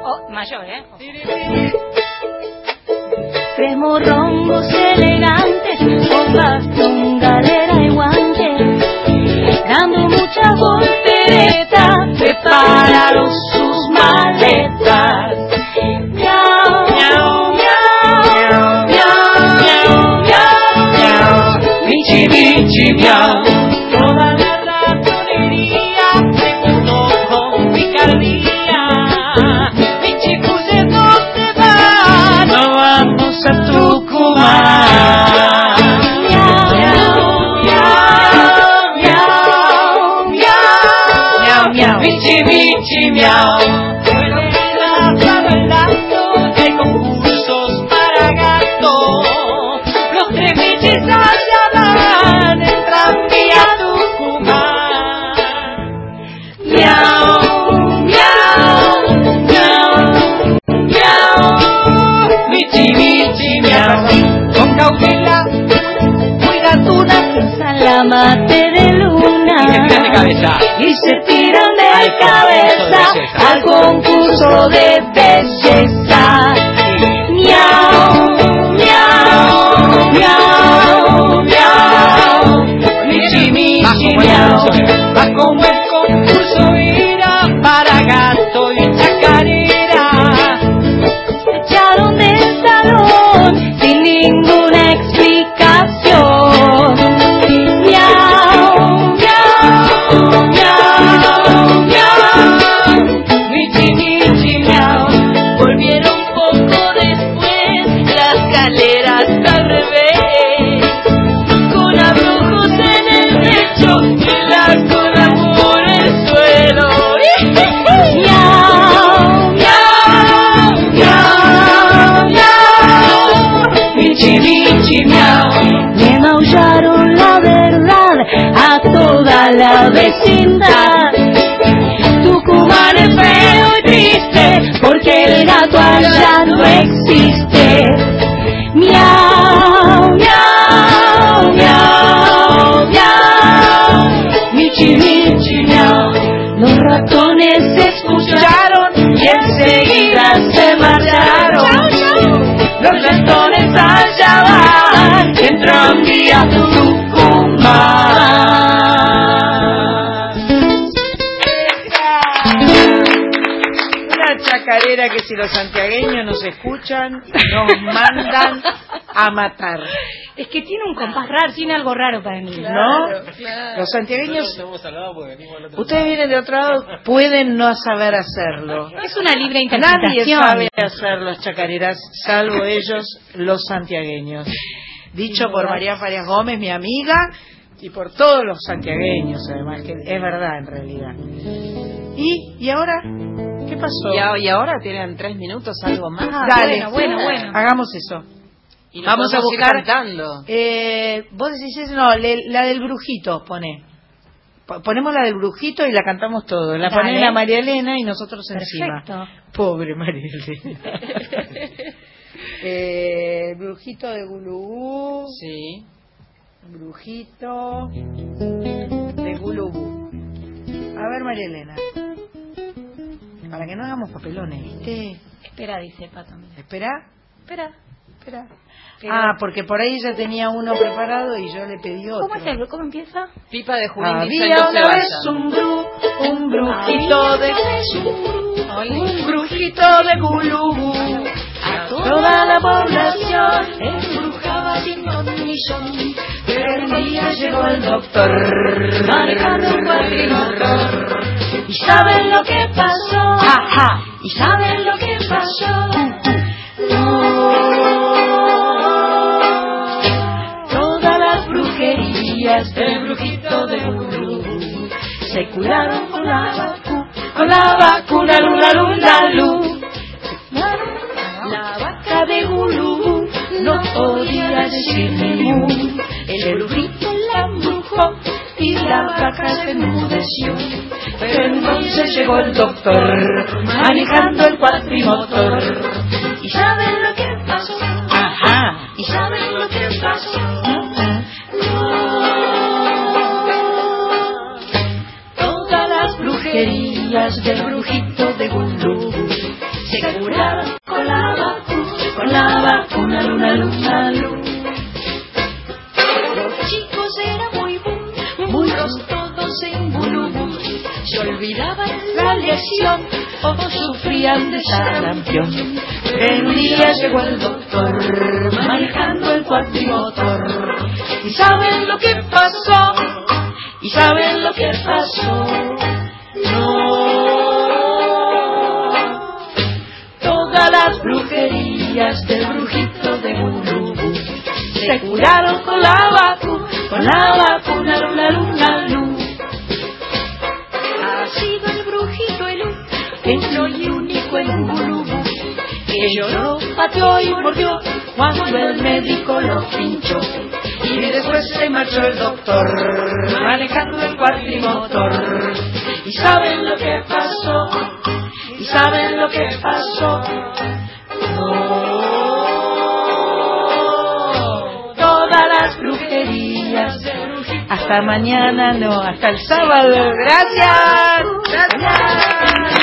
Oh, mayor, ¿eh? Tres morrongos elegantes con bastón, galera y guante, dando muchas volteretas, prepararon sus maletas. Mate de luna. Y se tiran de cabeza. Y se tiran de Al cabeza de al concurso de belleza. Miau, miau, miau, miau. Michi, michi, miau. Vecindad. Tucumán es feo y triste porque el gato allá no existe. Miau, miau, miau, miau. Michi, michi, miau. Los ratones se escucharon y enseguida se marcharon. Los ratones allá van en tranvía a Tucumán. Si los santiagueños nos escuchan, nos mandan a matar. Es que tiene un compás raro, tiene algo raro para mí. ¿No? Los santiagueños, ustedes vienen de otro lado, pueden no saber hacerlo. Es una libre Nadie interpretación. sabe hacer las chacareras, salvo ellos, los santiagueños. Dicho por. María Farias Gómez, mi amiga, y por todos los santiagueños, además, que es verdad en realidad. ¿Y, y ahora? ¿Qué pasó? Y, a- y ahora tienen tres minutos, algo más. Dale, bueno, bueno. Hagamos eso. Y Vamos a buscar. cantando. Eh, vos decís eso, no, le- la del brujito, pone. Po- Ponemos la del brujito y la cantamos todo. La Dale. pone la María Elena y nosotros encima. Perfecto. Pobre María Elena. eh, el brujito de Gulubú. Sí. Brujito de Gulubú. A ver, María Elena. Para que no hagamos papelones, ¿viste? Espera, dice Pato. mira. Espera. Espera, espera. Pero- Ah, porque por ahí ya tenía uno preparado y yo le pedí otro. ¿Cómo es el, cómo empieza? Pipa de Junín Había una vez un bru, un brujito de un brujito de Gulubú. Toda la población embrujaba sin son. Pero un día llegó el doctor manejando un cuatrimotor. ¿Y saben lo que pasó? ¿Y saben lo que pasó? No. Todas las brujerías del brujito de Gulubú se curaron con la vacuna, con la vacuna, luna, luna, luz. De Gulubú no podía decir ni mu. El brujito la embrujó y la vaca se enmudeció. Pero entonces llegó el doctor manejando el cuatrimotor. ¿Y saben lo que pasó? Ajá. ¿Y saben lo que pasó? Todas las brujerías del brujito de Gulú se curaron con la con la vacuna, luna, luna, luna. Chicos eran muy bu- burros todos en Gulú. Se olvidaban la lección o sufrían de sarampión. Pero un día llegó el doctor manejando el cuatrimotor. ¿Y saben lo que pasó? ¿Y saben lo que pasó? No. Se curaron con la vacuna, con la vacuna, luna, luna, luna. Ha sido el brujito el único y único en Gulubú que lloró, pateó y mordió cuando el médico lo pinchó. Y después se marchó el doctor manejando el cuatrimotor. ¿Y saben lo que pasó? ¿Y saben lo que pasó? No. Hasta mañana, no, hasta el sábado. Gracias. Gracias.